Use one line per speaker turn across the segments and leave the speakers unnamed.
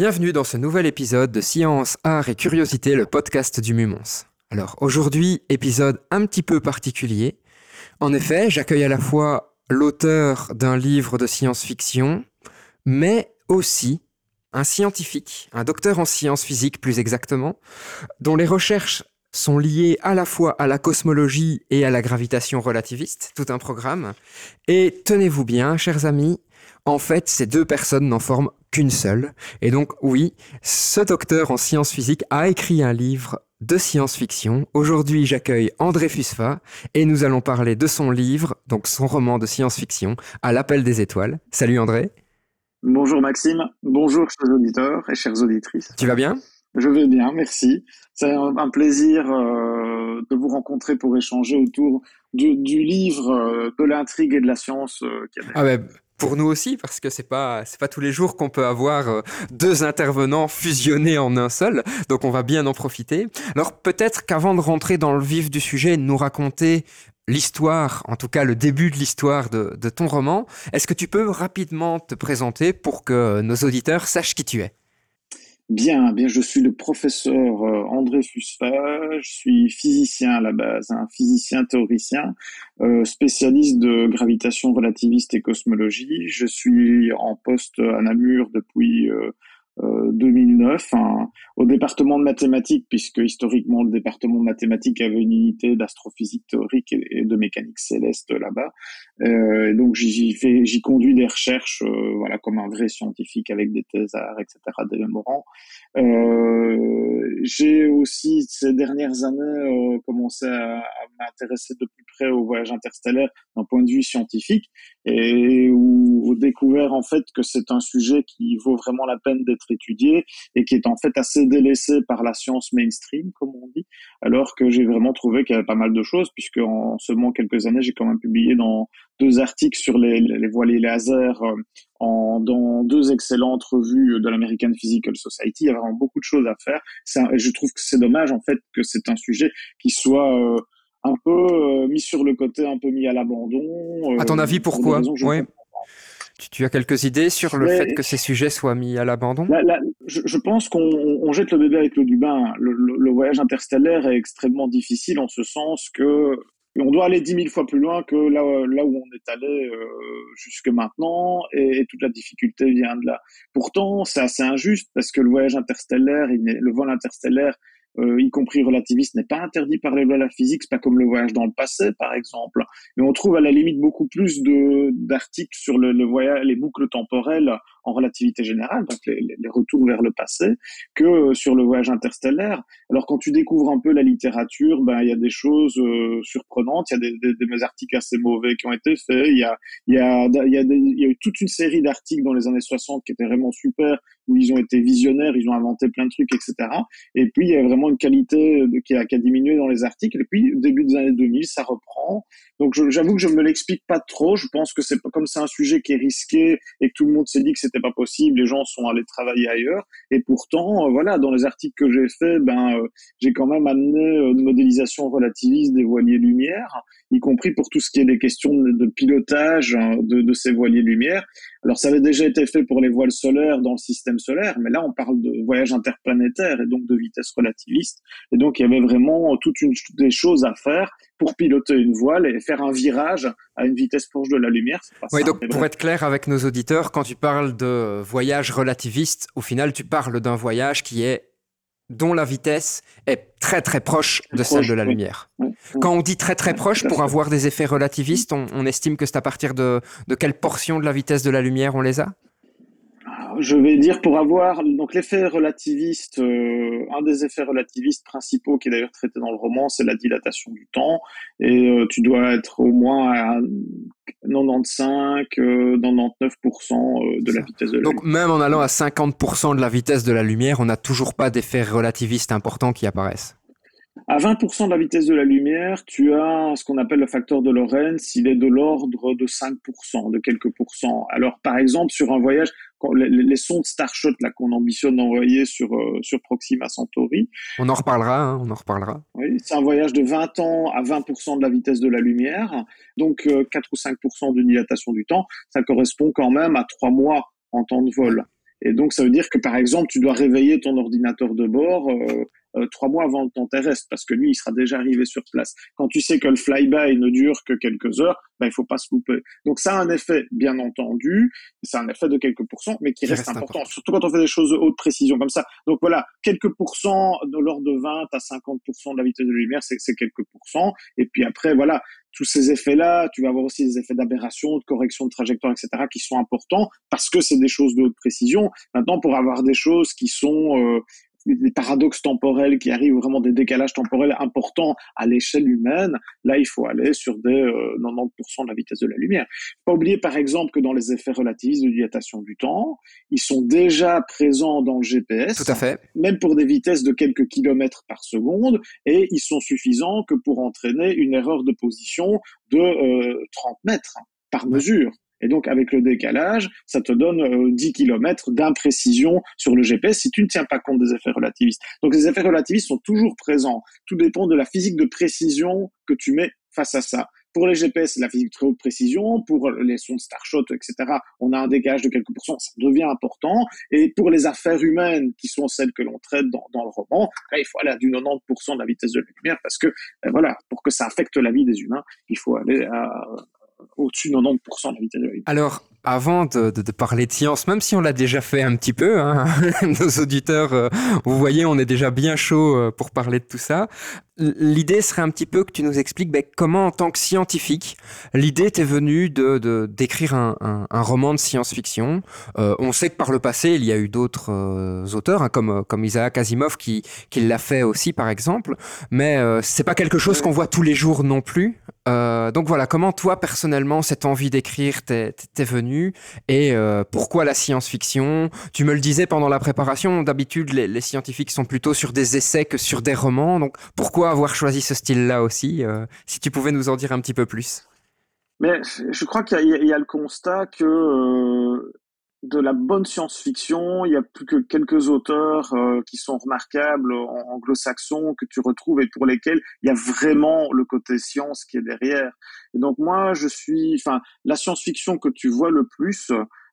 Bienvenue dans ce nouvel épisode de Science, Art et Curiosité, le podcast du Mumons. Alors aujourd'hui, épisode un petit peu particulier. En effet, j'accueille à la fois l'auteur d'un livre de science-fiction, mais aussi un scientifique, un docteur en sciences physiques plus exactement, dont les recherches sont liées à la fois à la cosmologie et à la gravitation relativiste, tout un programme. Et tenez-vous bien, chers amis, en fait, ces deux personnes n'en forment qu'une seule. Et donc, oui, ce docteur en sciences physiques a écrit un livre de science-fiction. Aujourd'hui, j'accueille André Fusfa et nous allons parler de son livre, donc son roman de science-fiction, À l'appel des étoiles. Salut André.
Bonjour Maxime, bonjour chers auditeurs et chères auditrices.
Tu vas bien?
Je vais bien, merci. C'est un plaisir euh, de vous rencontrer pour échanger autour du, livre, euh, de l'intrigue et de la science. Euh,
ah ben, pour nous aussi, parce que c'est pas c'est pas tous les jours qu'on peut avoir deux intervenants fusionnés en un seul, donc on va bien en profiter. Alors peut-être qu'avant de rentrer dans le vif du sujet, de nous raconter l'histoire, en tout cas le début de l'histoire de, ton roman. Est-ce que tu peux rapidement te présenter pour que nos auditeurs sachent qui tu es?
Bien, bien, je suis le professeur euh, André Fusfa, je suis physicien à la base, un physicien théoricien, euh, spécialiste de gravitation relativiste et cosmologie. Je suis en poste à Namur depuis euh, 2009 euh, au département de mathématiques, puisque historiquement le département de mathématiques avait une unité d'astrophysique théorique et, de mécanique céleste là-bas. Euh, donc j'y fais, j'y conduis des recherches, euh, voilà, comme un vrai scientifique avec des thésards, etc., des mémorants. Euh, j'ai aussi ces dernières années euh, commencé à, à m'intéresser de plus près au voyage interstellaire d'un point de vue scientifique et où, où découvert en fait que c'est un sujet qui vaut vraiment la peine d'être étudié et qui est en fait assez délaissé par la science mainstream, comme on dit, alors que j'ai vraiment trouvé qu'il y avait pas mal de choses, puisque en seulement quelques années, j'ai quand même publié dans deux articles sur les, les voiliers laser euh, en, dans deux excellentes revues de l'American Physical Society. Il y a vraiment beaucoup de choses à faire. je trouve que c'est dommage, en fait, que c'est un sujet qui soit... Euh, un peu euh, mis sur le côté, un peu mis à l'abandon.
à ton avis, pourquoi tu, as quelques idées sur le fait que ces sujets soient mis à l'abandon?
Je, pense qu'on jette le bébé avec l'eau du bain. Le, voyage interstellaire est extrêmement difficile en ce sens que on doit aller dix mille fois plus loin que là, là où on est allé euh, jusque maintenant, et, toute la difficulté vient de là. Pourtant, c'est assez injuste parce que le voyage interstellaire, le vol interstellaire euh, y compris relativiste, n'est pas interdit par les lois de la physique. C'est pas comme le voyage dans le passé, par exemple. Mais on trouve à la limite beaucoup plus de d'articles sur le, le, voyage, les boucles temporelles en relativité générale, donc les, les, retours vers le passé, que sur le voyage interstellaire. Alors quand tu découvres un peu la littérature, ben il y a des choses euh, surprenantes. Il y a des, des, des, articles assez mauvais qui ont été faits. Il y a il y a il y a, il y a eu toute une série d'articles dans les années 60 qui étaient vraiment super, où ils ont été visionnaires, ils ont inventé plein de trucs, etc. Et puis il y a vraiment une qualité de, qui, a, qui a diminué dans les articles. Et puis, début des années 2000, ça reprend. Donc, j'avoue que je me l'explique pas trop. Je pense que c'est comme c'est un sujet qui est risqué et que tout le monde s'est dit que c'était pas possible, les gens sont allés travailler ailleurs. Et pourtant, euh, voilà, dans les articles que j'ai faits, ben, euh, j'ai quand même amené euh, une modélisation relativiste des voiliers lumière, y compris pour tout ce qui est des questions de, pilotage hein, de, de ces voiliers lumière. Alors, ça avait déjà été fait pour les voiles solaires dans le système solaire, mais là, on parle de voyage interplanétaire et donc de vitesse relativiste. Et donc, il y avait vraiment toute une des choses à faire pour piloter une voile et faire un virage à une vitesse proche de la lumière.
oui, donc pour être clair avec nos auditeurs, quand tu parles de voyage relativiste, au final, tu parles d'un voyage qui est dont la vitesse est très très proche de celle de la lumière. Quand on dit très très proche, pour avoir des effets relativistes, on, estime que c'est à partir de, de quelle portion de la vitesse de la lumière on les a?
Je vais dire pour avoir donc l'effet relativiste, euh, un des effets relativistes principaux qui est d'ailleurs traité dans le roman, c'est la dilatation du temps. Et euh, tu dois être au moins à 95, 99% euh, de la vitesse de la
donc, même en allant à 50% de la vitesse de la lumière, on n'a toujours pas d'effets relativistes importants qui apparaissent.
À 20% de la vitesse de la lumière, tu as ce qu'on appelle le facteur de Lorentz, il est de l'ordre de 5%, de quelques pourcents. Alors, par exemple, sur un voyage, les, sondes Starshot là qu'on ambitionne d'envoyer sur euh, sur Proxima Centauri.
On en reparlera, hein, on en reparlera.
Oui, c'est un voyage de 20 ans à 20% de la vitesse de la lumière, donc 4 euh, ou 5% de dilatation du temps. Ça correspond quand même à 3 mois en temps de vol. Et donc, ça veut dire que, par exemple, tu dois réveiller ton ordinateur de bord euh, euh, trois mois avant le temps terrestre, parce que lui, il sera déjà arrivé sur place. Quand tu sais que le flyby ne dure que quelques heures, ben, il faut pas se louper. Donc ça a un effet, bien entendu, c'est un effet de quelques pourcents, mais qui, reste, important, surtout quand on fait des choses de haute précision comme ça. Donc voilà, quelques pourcents de l'ordre de 20 à 50% de la vitesse de la lumière, c'est quelques pourcents. Et puis après, voilà, tous ces effets-là, tu vas avoir aussi des effets d'aberration, de correction de trajectoire, etc., qui sont importants parce que c'est des choses de haute précision. Maintenant, pour avoir des choses qui sont euh, des paradoxes temporels qui arrivent, vraiment des décalages temporels importants à l'échelle humaine, là, il faut aller sur des 90% euh, de la vitesse de la lumière. Pas oublier, par exemple, que dans les effets relativistes de dilatation du temps, ils sont déjà présents dans le GPS.
Tout à fait.
Même pour des vitesses de quelques kilomètres par seconde, et ils sont suffisants que pour entraîner une erreur de position de 30 euh, mètres par mesure. Et donc, avec le décalage, ça te donne 10 euh, km d'imprécision sur le GPS si tu ne tiens pas compte des effets relativistes. Donc, les effets relativistes sont toujours présents. Tout dépend de la physique de précision que tu mets face à ça. Pour les GPS, la physique de très haute précision. Pour les sondes Starshot, etc., on a un décalage de quelques pourcents. Ça devient important. Et pour les affaires humaines, qui sont celles que l'on traite dans, dans, le roman, il faut aller à du 90% de la vitesse de la lumière parce que, ben voilà, pour que ça affecte la vie des humains, il faut aller à au-dessus de 90% de la vitesse de la.
Alors, avant de, parler de science, même si on l'a déjà fait un petit peu, hein, nos auditeurs, euh, vous voyez, on est déjà bien chaud euh, pour parler de tout ça. L'idée serait un petit peu que tu nous expliques ben, comment, en tant que scientifique, l'idée t'est venue de d'écrire un, un, roman de science-fiction. Euh, on sait que par le passé, il y a eu d'autres auteurs, hein, comme comme Isaac Asimov qui qui l'a fait aussi, par exemple. Mais c'est pas quelque chose qu'on voit tous les jours non plus. donc voilà, comment toi personnellement cette envie d'écrire t'est venue et euh, pourquoi la science-fiction? Tu me le disais pendant la préparation, d'habitude les, scientifiques sont plutôt sur des essais que sur des romans, donc pourquoi avoir choisi ce style-là aussi euh, Si tu pouvais nous en dire un petit peu plus?
Mais je crois qu'il y, a le constat que euh, de la bonne science-fiction. Il y a plus que quelques auteurs euh, qui sont remarquables en anglo-saxons que tu retrouves et pour lesquels il y a vraiment le côté science qui est derrière. Et donc moi, je suis, enfin, la science-fiction que tu vois le plus,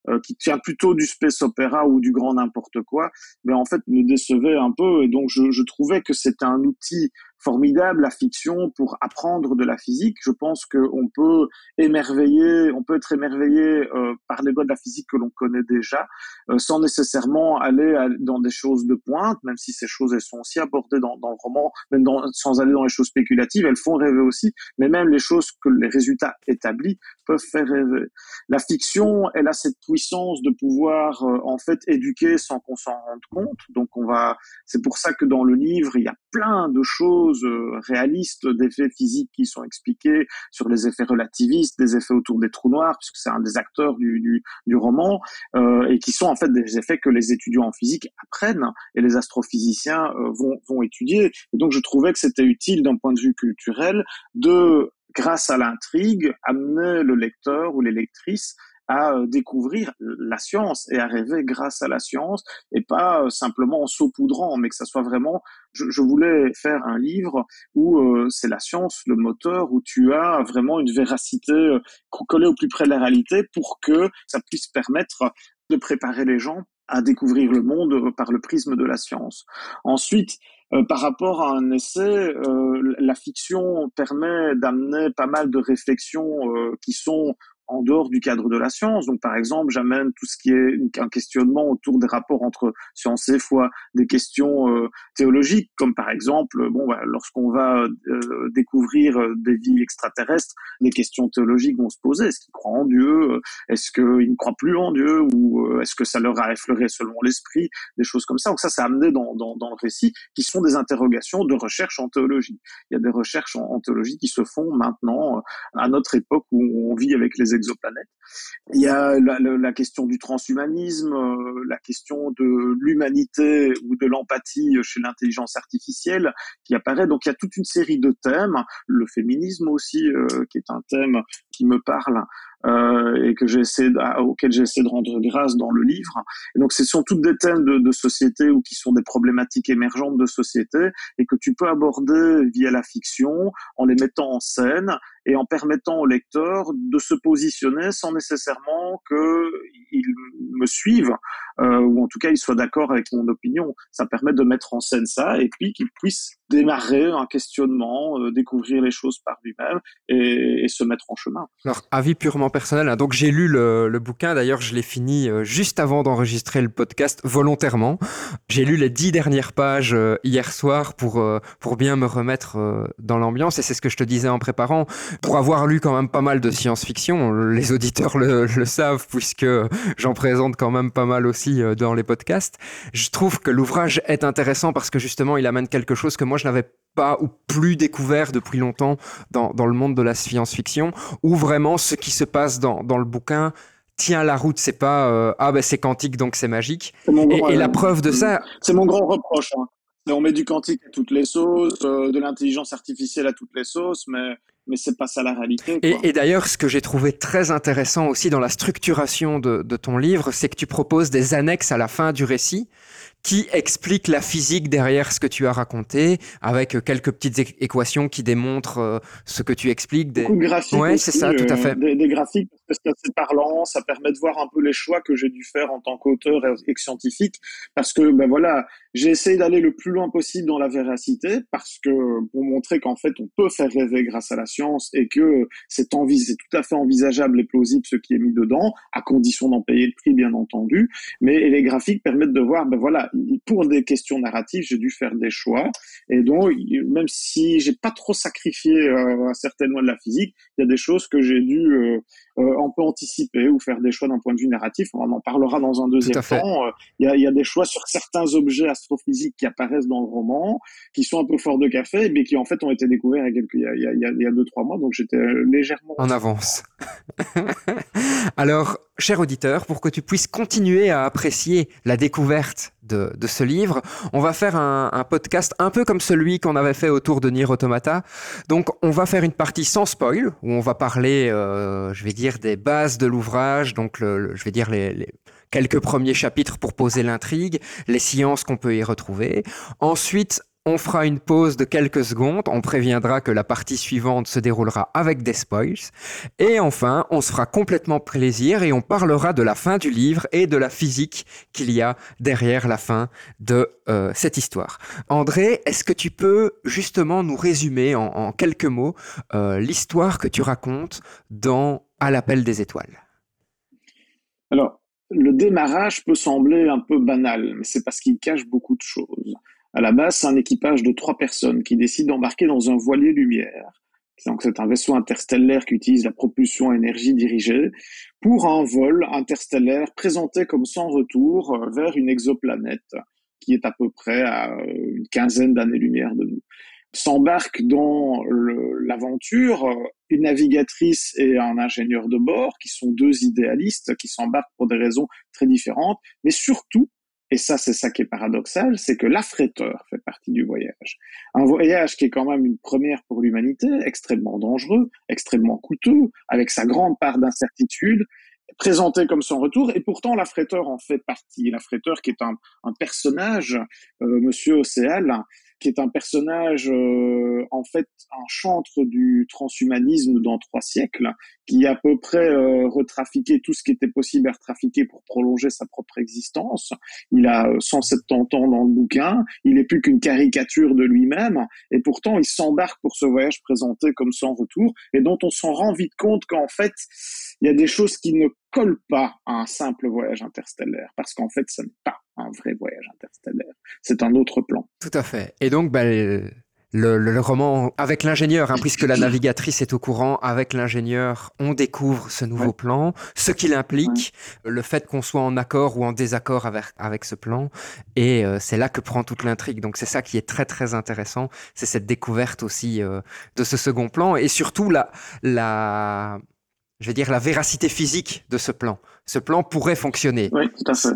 euh, qui tient plutôt du space opéra ou du grand n'importe quoi, mais en fait me décevait un peu et donc je, je trouvais que c'était un outil formidable la fiction pour apprendre de la physique. Je pense qu'on peut émerveiller, on peut être émerveillé euh, par les lois de la physique que l'on connaît déjà, euh, sans nécessairement aller dans des choses de pointe, même si ces choses elles sont aussi abordées dans, dans le roman, même dans, sans aller dans les choses spéculatives, elles font rêver aussi. Mais même les choses que les résultats établis peuvent faire rêver. La fiction, elle a cette puissance de pouvoir euh, en fait éduquer sans qu'on s'en rende compte. Donc on va, c'est pour ça que dans le livre il y a plein de choses euh, réalistes, d'effets physiques qui sont expliqués sur les effets relativistes, des effets autour des trous noirs, puisque c'est un des acteurs du, du, roman, euh, et qui sont en fait des effets que les étudiants en physique apprennent et les astrophysiciens euh, vont, vont étudier. Et donc je trouvais que c'était utile d'un point de vue culturel de grâce à l'intrigue, amener le lecteur ou les lectrices à euh, découvrir la science et à rêver grâce à la science et pas euh, simplement en saupoudrant, mais que ça soit vraiment. Je, je voulais faire un livre où euh, c'est la science le moteur, où tu as vraiment une véracité collée au plus près de la réalité pour que ça puisse permettre de préparer les gens à découvrir le monde par le prisme de la science. Ensuite, par rapport à un essai, euh, la fiction permet d'amener pas mal de réflexions qui sont en dehors du cadre de la science. Donc, par exemple, j'amène tout ce qui est un questionnement autour des rapports entre science et foi, des questions euh, théologiques, comme par exemple, bon, bah, lorsqu'on va euh, découvrir euh, des vies extraterrestres, des questions théologiques vont se poser. Est-ce qu'ils croient en Dieu? Est-ce qu'ils ne croient plus en Dieu? Ou est-ce que ça leur a effleuré selon l'esprit? Des choses comme ça. Donc ça, c'est amené dans, dans, le récit, qui sont des interrogations de recherche en théologie. Il y a des recherches en théologie qui se font maintenant, à notre époque où on vit avec les exoplanètes. Il y a la, question du transhumanisme, euh, la question de l'humanité ou de l'empathie chez l'intelligence artificielle qui apparaît. Donc il y a toute une série de thèmes, le féminisme aussi, euh, qui est un thème qui me parle euh, et que j'essaie auquel j'essaie de rendre grâce dans le livre. Donc, ce sont toutes des thèmes de, de société ou qui sont des problématiques émergentes de société et que tu peux aborder via la fiction en les mettant en scène et en permettant au lecteur de se positionner sans nécessairement qu'il me suive euh, ou en tout cas il soit d'accord avec mon opinion. Ça permet de mettre en scène ça et puis qu'il puisse démarrer un questionnement, euh, découvrir les choses par lui-même et, et, se mettre en chemin.
Alors, avis purement personnel, hein. donc j'ai lu le, le bouquin, d'ailleurs je l'ai fini euh, juste avant d'enregistrer le podcast volontairement. J'ai lu les dix dernières pages euh, hier soir pour, pour bien me remettre dans l'ambiance et c'est ce que je te disais en préparant pour avoir lu quand même pas mal de science-fiction, les auditeurs le, savent puisque j'en présente quand même pas mal aussi euh, dans les podcasts. Je trouve que l'ouvrage est intéressant parce que justement il amène quelque chose que moi je n'avais pas ou plus découvert depuis longtemps dans, dans le monde de la science-fiction, où vraiment ce qui se passe dans, dans le bouquin tient la route. C'est pas euh, ah ben c'est quantique donc c'est magique. et, la preuve de ça.
C'est mon grand reproche. Hein. On met du quantique à toutes les sauces, euh, de l'intelligence artificielle à toutes les sauces, mais mais c'est pas ça la réalité.
Et, d'ailleurs, ce que j'ai trouvé très intéressant aussi dans la structuration de, de ton livre, c'est que tu proposes des annexes à la fin du récit qui expliquent la physique derrière ce que tu as raconté, avec quelques petites équations qui démontrent euh, ce que tu expliques.
Des... Beaucoup de graphiques.
Ouais, c'est ça, tout à fait.
Euh, des, graphiques, parce que c'est assez parlant, ça permet de voir un peu les choix que j'ai dû faire en tant qu'auteur et, scientifique, parce que ben voilà, j'ai essayé d'aller le plus loin possible dans la véracité, parce que pour montrer qu'en fait on peut faire rêver grâce à la science et que c'est c'est tout à fait envisageable et plausible ce qui est mis dedans, à condition d'en payer le prix bien entendu. Mais les graphiques permettent de voir, ben voilà, pour des questions narratives, j'ai dû faire des choix. Et donc, même si j'ai pas trop sacrifié euh, certaines lois de la physique, il y a des choses que j'ai dû euh, euh, un peu anticiper ou faire des choix d'un point de vue narratif. On en parlera dans un deuxième temps. Euh, il y, a, y, a, des choix sur certains objets astrophysiques qui apparaissent dans le roman, qui sont un peu forts de café, mais qui en fait ont été découverts il y a, quelques, il y a, il y a, il y a deux trois mois. Donc j'étais légèrement
en avance. Alors, cher auditeur, pour que tu puisses continuer à apprécier la découverte de, de ce livre, on va faire un, un, podcast un peu comme celui qu'on avait fait autour de Nier Automata. Donc, on va faire une partie sans spoil, où on va parler, euh, je vais dire, des bases de l'ouvrage, donc le, je vais dire les, les quelques premiers chapitres pour poser l'intrigue, les sciences qu'on peut y retrouver. Ensuite, on fera une pause de quelques secondes, on préviendra que la partie suivante se déroulera avec des spoils. Et enfin, on se fera complètement plaisir et on parlera de la fin du livre et de la physique qu'il y a derrière la fin de euh, cette histoire. André, est-ce que tu peux justement nous résumer en, quelques mots euh, l'histoire que tu racontes dans À l'appel des étoiles?
Alors, le démarrage peut sembler un peu banal, mais c'est parce qu'il cache beaucoup de choses. À la base, c'est un équipage de trois personnes qui décident d'embarquer dans un voilier lumière. Donc, c'est un vaisseau interstellaire qui utilise la propulsion à énergie dirigée pour un vol interstellaire présenté comme sans retour euh, vers une exoplanète qui est à peu près à euh, une quinzaine d'années-lumière de nous. S'embarquent dans l'aventure euh, une navigatrice et un ingénieur de bord qui sont deux idéalistes qui s'embarquent pour des raisons très différentes, mais surtout et ça, c'est ça qui est paradoxal, c'est que l'affréteur fait partie du voyage. Un voyage qui est quand même une première pour l'humanité, extrêmement dangereux, extrêmement coûteux, avec sa grande part d'incertitude, présenté comme son retour, et pourtant l'affréteur en fait partie. L'affréteur qui est un, un personnage, euh, Monsieur Océal, qui est un personnage, euh, en fait, un chantre du transhumanisme dans trois siècles, qui a à peu près euh, retrafiqué tout ce qui était possible à retrafiquer pour prolonger sa propre existence. Il a 170 ans dans le bouquin, il n'est plus qu'une caricature de lui-même, et pourtant il s'embarque pour ce voyage présenté comme sans retour, et dont on s'en rend vite compte qu'en fait, il y a des choses qui ne collent pas à un simple voyage interstellaire, parce qu'en fait, ce n'est pas un vrai voyage interstellaire. C'est un autre plan.
Tout à fait. Et donc, bah, le, le, roman avec l'ingénieur, hein, puisque la navigatrice est au courant, avec l'ingénieur, on découvre ce nouveau plan, ce qu'il implique, le fait qu'on soit en accord ou en désaccord avec, avec ce plan, et euh, c'est là que prend toute l'intrigue. Donc c'est ça qui est très très intéressant, c'est cette découverte aussi euh, de ce second plan, et surtout la, la je vais dire, la véracité physique de ce plan. Ce plan pourrait fonctionner.
Oui, tout à fait.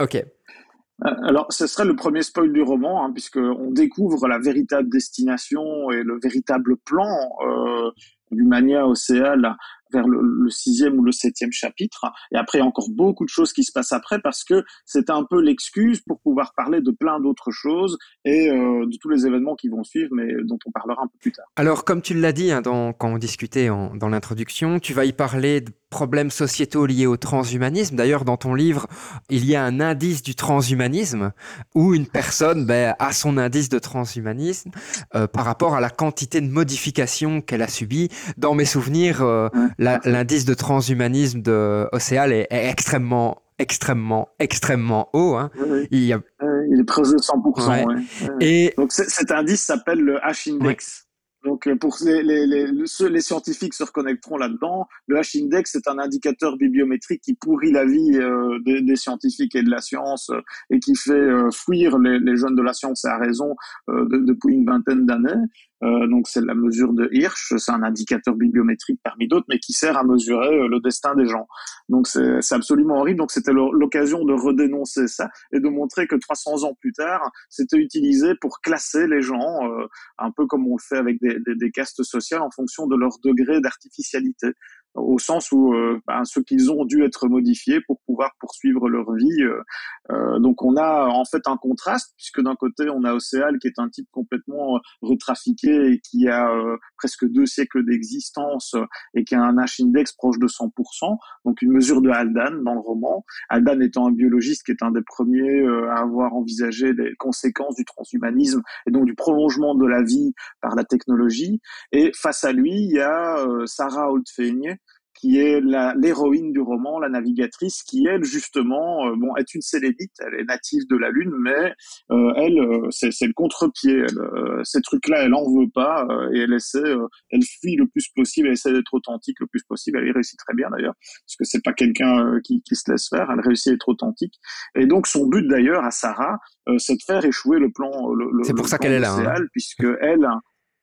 Ok.
Euh, alors, ce serait le premier spoil du roman, hein, puisqu'on découvre la véritable destination et le véritable plan euh, du Mania Océal vers le, sixième ou le septième chapitre. Et après, encore beaucoup de choses qui se passent après parce que c'est un peu l'excuse pour pouvoir parler de plein d'autres choses et euh, de tous les événements qui vont suivre, mais dont on parlera un peu plus tard.
Alors, comme tu l'as dit hein, quand on discutait dans l'introduction, tu vas y parler de problèmes sociétaux liés au transhumanisme. D'ailleurs, dans ton livre, il y a un indice du transhumanisme où une personne ben, a son indice de transhumanisme euh, par rapport à la quantité de modifications qu'elle a subies. Dans mes souvenirs, euh, l'indice de transhumanisme de Océal est, extrêmement extrêmement, extrêmement haut. Hein.
Il, y a... il est presque de 100%. Et... Donc cet indice s'appelle le H-index. Donc, euh, pour les, les, les, les, scientifiques se reconnecteront là-dedans. Le H-index est un indicateur bibliométrique qui pourrit la vie euh, des, des, scientifiques et de la science euh, et qui fait fuir les, jeunes de la science et à raison depuis une vingtaine d'années. Euh, donc c'est la mesure de Hirsch, c'est un indicateur bibliométrique parmi d'autres, mais qui sert à mesurer euh, le destin des gens. Donc c'est absolument horrible. Donc c'était l'occasion de redénoncer ça et de montrer que 300 ans plus tard, c'était utilisé pour classer les gens, euh, un peu comme on le fait avec des, des, des castes sociales en fonction de leur degré d'artificialité au sens où euh, ben, ce qu'ils ont dû être modifiés pour pouvoir poursuivre leur vie. Euh, euh, donc on a en fait un contraste puisque d'un côté on a Océal qui est un type complètement retrafiqué et qui a presque deux siècles d'existence et qui a un H-index proche de 100%, donc une mesure de Haldane dans le roman. Haldane étant un biologiste qui est un des premiers à avoir envisagé les conséquences du transhumanisme et donc du prolongement de la vie par la technologie. Et face à lui, il y a Sarah Oldfeigne qui est l'héroïne du roman, la navigatrice, qui elle justement, euh, bon, est une sélénite, elle est native de la Lune, mais euh, elle, euh, c'est le contre-pied. ces trucs-là, elle en veut pas et elle essaie, elle fuit le plus possible, elle essaie d'être authentique le plus possible. Elle y réussit très bien d'ailleurs, parce que c'est pas quelqu'un qui, qui, se laisse faire. Elle réussit à être authentique. Et donc son but d'ailleurs à Sarah, c'est de faire échouer le plan.
C'est pour ça qu'elle est là. Hein.
Puisque elle,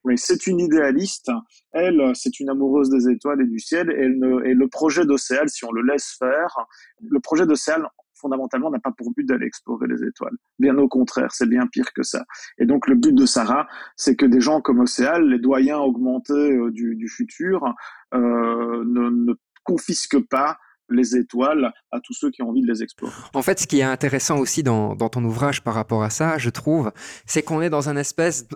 oui, c'est une idéaliste. Elle, c'est une amoureuse des étoiles et du ciel. Et, le projet d'Océal, si on le laisse faire, le projet d'Océal, fondamentalement, n'a pas pour but d'aller explorer les étoiles. Bien au contraire, c'est bien pire que ça. Et donc, le but de Sarah, c'est que des gens comme Océal, les doyens augmentés euh, du, futur, euh, ne, ne confisquent pas les étoiles à tous ceux qui ont envie de les explorer.
En fait, ce qui est intéressant aussi dans, dans ton ouvrage par rapport à ça, je trouve, c'est qu'on est dans un espèce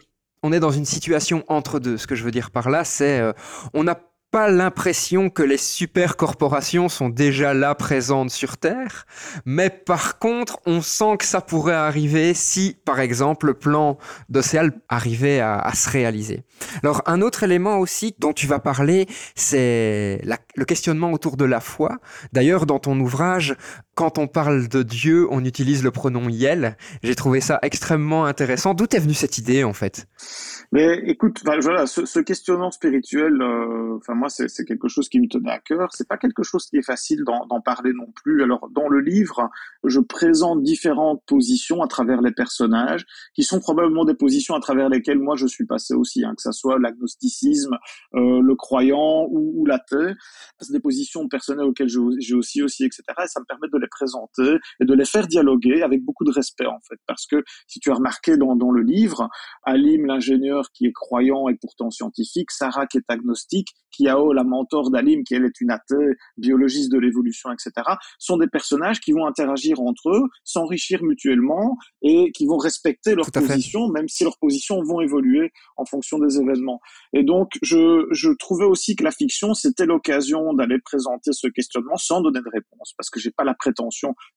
on est dans une situation entre deux. Ce que je veux dire par là, c'est euh, on n'a pas l'impression que les super corporations sont déjà là présentes sur Terre, mais par contre, on sent que ça pourrait arriver si, par exemple, le plan d'Océal arrivait à, se réaliser. Alors, un autre élément aussi dont tu vas parler, c'est le questionnement autour de la foi. D'ailleurs, dans ton ouvrage, quand on parle de Dieu, on utilise le pronom Yel. J'ai trouvé ça extrêmement intéressant. D'où est venue cette idée, en fait?
Mais écoute, voilà, ce, questionnement spirituel, euh, enfin moi c'est quelque chose qui me tenait à cœur. C'est pas quelque chose qui est facile d'en parler non plus. Alors dans le livre, je présente différentes positions à travers les personnages, qui sont probablement des positions à travers lesquelles moi je suis passé aussi, hein, que ça soit l'agnosticisme, euh, le croyant ou, ou l'athée. C'est des positions personnelles auxquelles j'ai aussi aussi etc. Et ça me permet de les présenter et de les faire dialoguer avec beaucoup de respect en fait, parce que si tu as remarqué dans, dans le livre, Alim l'ingénieur qui est croyant et pourtant scientifique, Sarah qui est agnostique, Kiao, la mentor d'Alim, qui elle est une athée, biologiste de l'évolution, etc., sont des personnages qui vont interagir entre eux, s'enrichir mutuellement et qui vont respecter leur position, même si leurs positions vont évoluer en fonction des événements. Et donc, je, je trouvais aussi que la fiction, c'était l'occasion d'aller présenter ce questionnement sans donner de réponse, parce que j'ai pas la prétention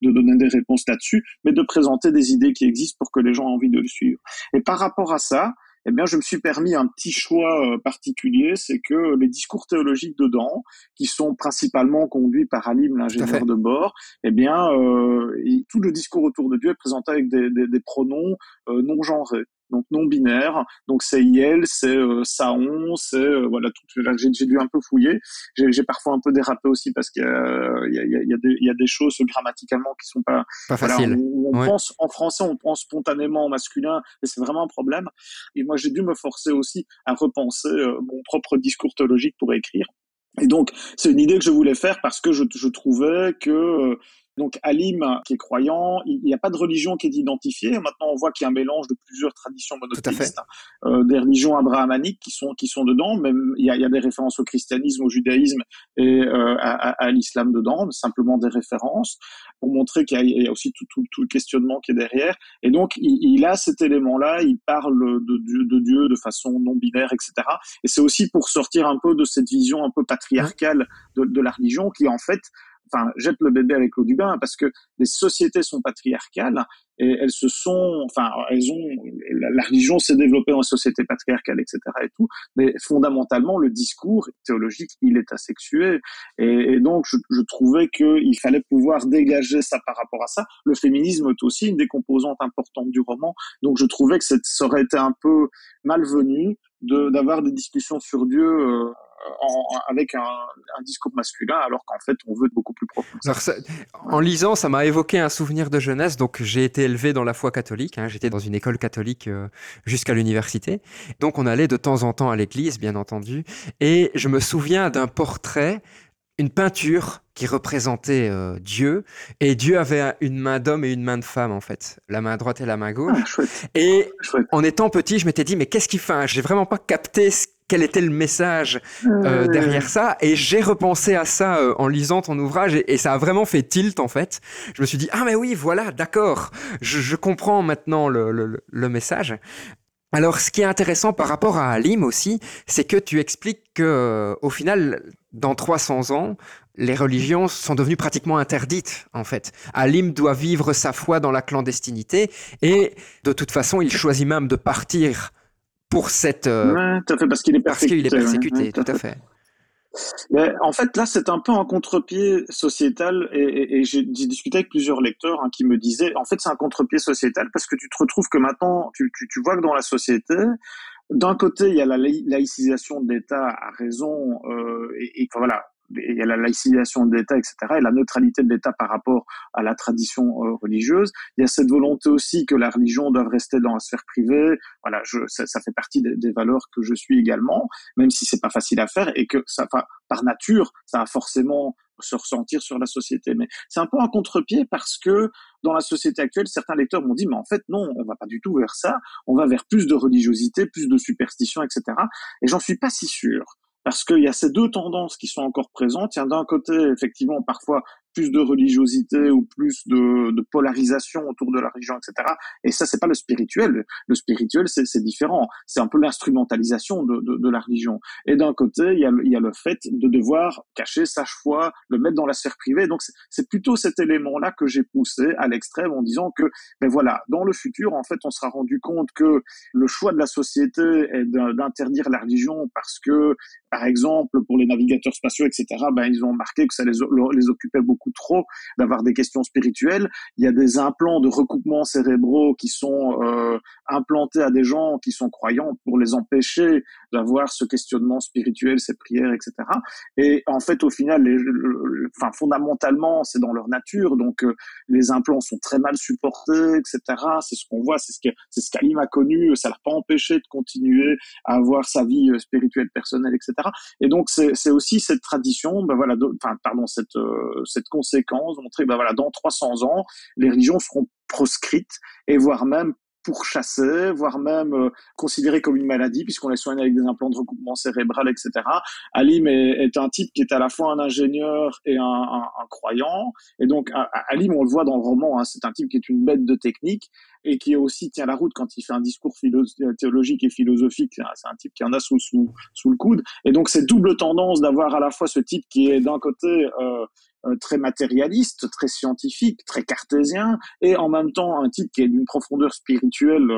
de donner des réponses là-dessus, mais de présenter des idées qui existent pour que les gens aient envie de le suivre. Et par rapport à ça, eh bien, je me suis permis un petit choix euh, particulier, c'est que les discours théologiques dedans, qui sont principalement conduits par Alim, l'ingénieur de bord, eh bien, euh, tout le discours autour de Dieu est présenté avec des, des, des pronoms euh, non genrés donc non binaire. Donc c'est IL, c'est euh, Saon, c'est euh, voilà tout. J'ai dû un peu fouiller. J'ai parfois un peu dérapé aussi parce qu'il y, y, y, a des choses grammaticalement qui sont pas,
pas faciles.
On, pense en français, on pense spontanément en masculin, et c'est vraiment un problème. Et moi j'ai dû me forcer aussi à repenser euh, mon propre discours théologique pour écrire. Et donc, c'est une idée que je voulais faire parce que je, je trouvais que euh, donc Alim, qui est croyant, il n'y a pas de religion qui est identifiée. Maintenant, on voit qu'il y a un mélange de plusieurs traditions monothéistes, euh, des religions abrahamaniques qui sont qui sont dedans. Même il y a, y a des références au christianisme, au judaïsme et euh, à, à, l'islam dedans, simplement des références pour montrer qu'il y, y, a aussi tout, tout, tout, le questionnement qui est derrière. Et donc, il, il a cet élément-là. Il parle de Dieu, de Dieu de façon non binaire, etc. Et c'est aussi pour sortir un peu de cette vision un peu patriarcale de, de la religion qui en fait enfin, jette le bébé avec l'eau du bain parce que les sociétés sont patriarcales et elles se sont, enfin, elles ont, la, religion s'est développée en société patriarcale, etc. et tout, mais fondamentalement, le discours théologique, il est asexué. Et, donc, je, je trouvais qu'il fallait pouvoir dégager ça par rapport à ça. Le féminisme est aussi une des composantes importantes du roman. Donc, je trouvais que ça aurait été un peu malvenu d'avoir des discussions sur Dieu euh, en, avec un, un, discours masculin, alors qu'en fait, on veut être beaucoup plus profond.
Alors ça, en lisant, ça m'a évoqué un souvenir de jeunesse. Donc, j'ai été élevé dans la foi catholique. Hein, J'étais dans une école catholique euh, jusqu'à l'université. Donc, on allait de temps en temps à l'église, bien entendu. Et je me souviens d'un portrait une peinture qui représentait euh, Dieu et Dieu avait une main d'homme et une main de femme en fait, la main droite et la main gauche.
Ah,
et
chouette.
en étant petit, je m'étais dit mais qu'est-ce qu'il fait J'ai vraiment pas capté ce quel était le message euh, derrière ça et j'ai repensé à ça euh, en lisant ton ouvrage et, et, ça a vraiment fait tilt en fait. Je me suis dit ah mais oui voilà d'accord, je, je, comprends maintenant le, le, le message. Alors, ce qui est intéressant par rapport à Alim aussi, c'est que tu expliques que, euh, au final, dans 300 ans, les religions sont devenues pratiquement interdites, en fait. Alim doit vivre sa foi dans la clandestinité et, de toute façon, il choisit même de partir pour cette.
Euh, ouais, tout à fait, parce qu'il est persécuté.
Parce qu'il est persécuté, ouais, tout, à fait.
Mais en fait, là, c'est un peu un contre-pied sociétal, et, et, et j'ai discuté avec plusieurs lecteurs hein, qui me disaient, en fait, c'est un contre-pied sociétal parce que tu te retrouves que maintenant, tu, tu, tu vois que dans la société, d'un côté, il y a la laïcisation de l'État à raison, euh, et, et voilà, il y a la laïcisation de l'État, etc., et la neutralité de l'État par rapport à la tradition euh, religieuse. Il y a cette volonté aussi que la religion doive rester dans la sphère privée. Voilà, je, ça, ça fait partie des, valeurs que je suis également, même si c'est pas facile à faire et que ça, par nature, ça va forcément se ressentir sur la société. Mais c'est un peu un contre-pied parce que dans la société actuelle, certains lecteurs m'ont dit, mais en fait, non, on va pas du tout vers ça. On va vers plus de religiosité, plus de superstition, etc. Et j'en suis pas si sûr parce qu'il y a ces deux tendances qui sont encore présentes. Il d'un côté, effectivement, parfois plus de religiosité ou plus de, de, polarisation autour de la religion, etc. Et ça, c'est pas le spirituel. Le spirituel, c'est différent. C'est un peu l'instrumentalisation de, de, de, la religion. Et d'un côté, il y, a, il y a le fait de devoir cacher sa foi, le mettre dans la sphère privée. Donc, c'est plutôt cet élément-là que j'ai poussé à l'extrême en disant que, ben voilà, dans le futur, en fait, on sera rendu compte que le choix de la société est d'interdire la religion parce que, par exemple, pour les navigateurs spatiaux, etc., ben, ils ont remarqué que ça les, les occupait beaucoup trop d'avoir des questions spirituelles. Il y a des implants de recoupement cérébraux qui sont euh, implantés à des gens qui sont croyants pour les empêcher d'avoir ce questionnement spirituel, ces prières, etc. Et en fait, au final, les, enfin, fondamentalement, c'est dans leur nature. Donc, euh, les implants sont très mal supportés, etc. C'est ce qu'on voit, c'est ce que c'est ce qu'Alim a connu. Ça l'a pas empêché de continuer à avoir sa vie euh, spirituelle personnelle, etc. Et donc, c'est aussi cette tradition, ben voilà, enfin, pardon, cette euh, cette conséquence, montrer, ben voilà, dans 300 ans, les religions seront proscrites et voire même pourchassées, voire même euh, considérées comme une maladie, puisqu'on les soigne avec des implants de recoupement cérébral, etc. Alim est, un type qui est à la fois un ingénieur et un, croyant. Et donc, Alim, on le voit dans le roman, hein, c'est un type qui est une bête de technique et qui aussi tient la route quand il fait un discours théologique et philosophique. C'est un type qui en a sous, sous, sous le coude. Et donc, cette double tendance d'avoir à la fois ce type qui est d'un côté euh, euh, très matérialiste, très scientifique, très cartésien, et en même temps un type qui est d'une profondeur spirituelle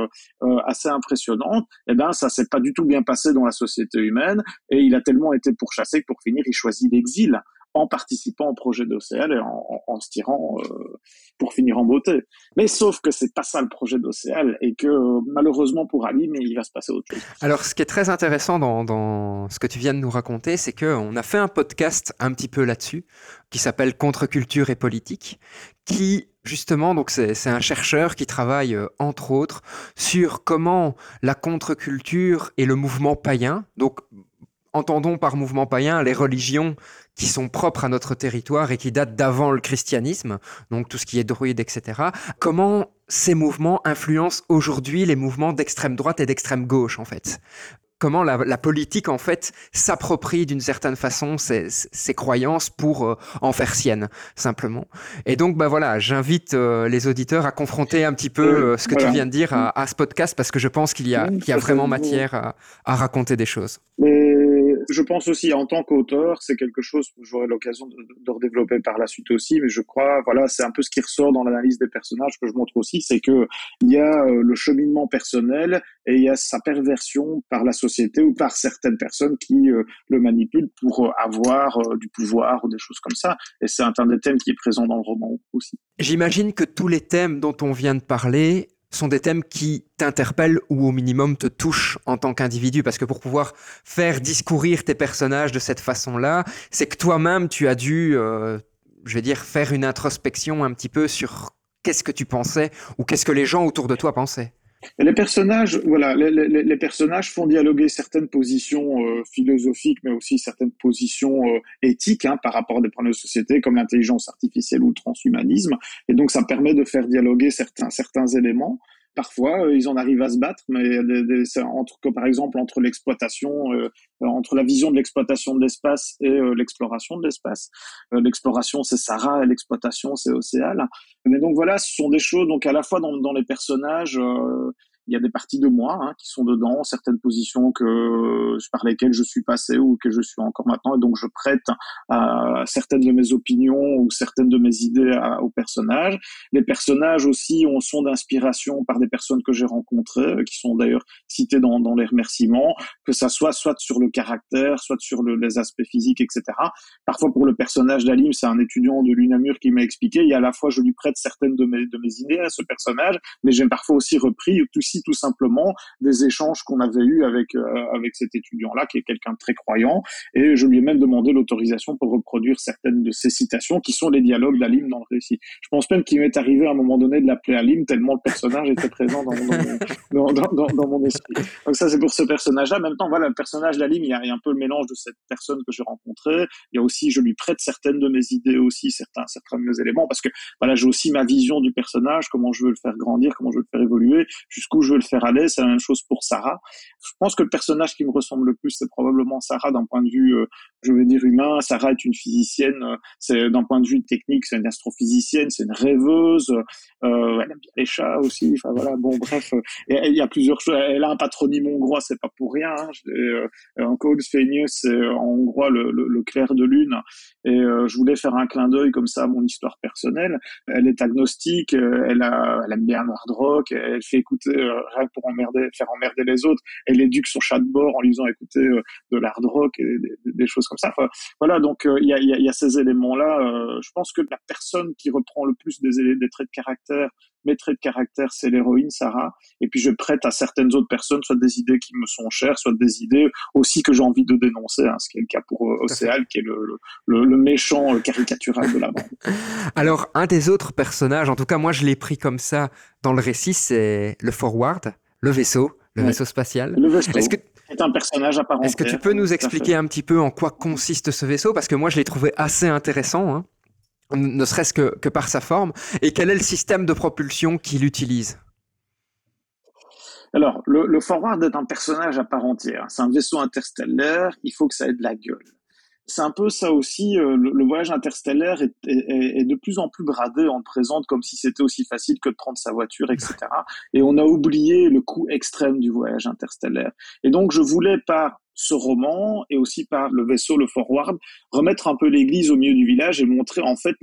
euh, assez impressionnante, eh ben ça s'est pas du tout bien passé dans la société humaine, et il a tellement été pourchassé que pour finir il choisit l'exil en participant au projet d'OCL et en, se tirant euh, pour finir en beauté. Mais sauf que c'est pas ça le projet d'OCL et que malheureusement pour Ali, mais il va se passer autre chose.
Alors ce qui est très intéressant dans, ce que tu viens de nous raconter, c'est qu'on a fait un podcast un petit peu là-dessus qui s'appelle Contre-culture et politique, qui justement, donc c'est un chercheur qui travaille euh, entre autres sur comment la contre-culture et le mouvement païen, donc entendons par mouvement païen les religions qui sont propres à notre territoire et qui datent d'avant le christianisme, donc tout ce qui est druide, etc. Comment ces mouvements influencent aujourd'hui les mouvements d'extrême droite et d'extrême gauche, en fait? Comment la, politique en fait s'approprie d'une certaine façon ses, croyances pour euh, en faire sienne simplement? Et donc bah voilà, j'invite euh, les auditeurs à confronter un petit peu euh, ce que tu viens de dire à, ce podcast parce que je pense qu'il y a, y a vraiment matière à, à raconter des choses
je pense aussi en tant qu'auteur, c'est quelque chose que j'aurai l'occasion de, redévelopper par la suite aussi, mais je crois, voilà, c'est un peu ce qui ressort dans l'analyse des personnages que je montre aussi, c'est que il y a euh, le cheminement personnel et il y a sa perversion par la société ou par certaines personnes qui euh, le manipulent pour euh, avoir du pouvoir ou des choses comme ça. Et c'est un des thèmes qui est présent dans le roman aussi.
J'imagine que tous les thèmes dont on vient de parler sont des thèmes qui t'interpellent ou au minimum te touchent en tant qu'individu. Parce que pour pouvoir faire discourir tes personnages de cette façon-là, c'est que toi-même, tu as dû, euh, je vais dire, faire une introspection un petit peu sur qu'est-ce que tu pensais ou qu'est-ce que les gens autour de toi pensaient.
Les personnages, voilà, les, personnages font dialoguer certaines positions euh, philosophiques, mais aussi certaines positions euh, éthiques hein, par rapport à des problèmes de société, comme l'intelligence artificielle ou le transhumanisme. Et donc, ça permet de faire dialoguer certains, certains éléments. Parfois, euh, ils en arrivent à se battre, mais entre, par exemple entre l'exploitation, euh, entre la vision de l'exploitation de l'espace et euh, l'exploration de l'espace. l'exploration, c'est Sarah, et l'exploitation, c'est Océal. Mais donc voilà, ce sont des choses. Donc à la fois dans, dans les personnages, il y a des parties de moi hein, qui sont dedans, certaines positions que par lesquelles je suis passé ou que je suis encore maintenant, et donc je prête à certaines de mes opinions ou certaines de mes idées aux personnages. Les personnages aussi ont, sont d'inspiration par des personnes que j'ai rencontrées, qui sont d'ailleurs citées dans, dans, les remerciements, que ça soit soit sur le caractère, soit sur le, les aspects physiques, etc. Parfois pour le personnage d'Alim, c'est un étudiant de l'UNAMUR qui m'a expliqué, il y a à la fois je lui prête certaines de mes, de mes idées à ce personnage, mais j'ai parfois aussi repris tout tout simplement des échanges qu'on avait eus avec euh, avec cet étudiant-là, qui est quelqu'un de très croyant, et je lui ai même demandé l'autorisation pour reproduire certaines de ses citations, qui sont les dialogues d'Alim dans le récit. Je pense même qu'il m'est arrivé à un moment donné de l'appeler Alim, tellement le personnage était présent dans, mon, dans, mon esprit. Donc ça, c'est pour ce personnage-là. En même temps, voilà, le personnage d'Alim, il, y a un peu le mélange de cette personne que j'ai rencontrée. Il y a aussi, je lui prête certaines de mes idées aussi, certains, certains de mes éléments, parce que voilà, j'ai aussi ma vision du personnage, comment je veux le faire grandir, comment je veux le faire évoluer, jusqu'où je veux le faire aller. C'est la même chose pour Sarah. Je pense que le personnage qui me ressemble le plus, c'est probablement Sarah d'un point de vue, euh, je veux dire, humain. Sarah est une physicienne. Euh, c'est d'un point de vue technique, c'est une astrophysicienne, c'est une rêveuse. Euh, elle aime bien les chats aussi. Enfin voilà. Bon, bref, il y a plusieurs choses. Elle a un patronyme hongrois, c'est pas pour rien. Hein. Code c'est en hongrois le, clair de lune. Et je voulais faire un clin d'œil comme ça à mon histoire personnelle. Elle est agnostique. Elle, elle aime bien hard rock. Elle fait écouter rien pour emmerder, faire emmerder les autres. Elle éduque son chat de bord en lui faisant écouter euh, de l'hard rock et des, choses comme ça. voilà, donc euh, il y, a, y, a, ces éléments-là. Euh, je pense que la personne qui reprend le plus des, des traits de caractère mes traits de caractère, c'est l'héroïne Sarah. Et puis je prête à certaines autres personnes, soit des idées qui me sont chères, soit des idées aussi que j'ai envie de dénoncer, hein, ce qui est le cas pour Océal, qui est le, le, le, méchant caricatural de la bande.
Alors, un des autres personnages, en tout cas moi je l'ai pris comme ça dans le récit, c'est le Forward, le vaisseau, le vaisseau spatial.
Le vaisseau. Est-ce que c'est un personnage à
Est-ce que tu peux nous expliquer un petit peu en quoi consiste ce vaisseau? Parce que moi, je l'ai trouvé assez intéressant, hein, ne serait-ce que, par sa forme. Et quel est le système de propulsion qu'il utilise?
Alors, le, le, Forward est un personnage à part entière. C'est un vaisseau interstellaire, il faut que ça ait de la gueule c'est un peu ça aussi. Euh, le, voyage interstellaire est, est, est, de plus en plus bradé. On le présente comme si c'était aussi facile que de prendre sa voiture, etc. Et on a oublié le coût extrême du voyage interstellaire. Et donc, je voulais par ce roman et aussi par le vaisseau, le Forward, remettre un peu l'église au milieu du village et montrer en fait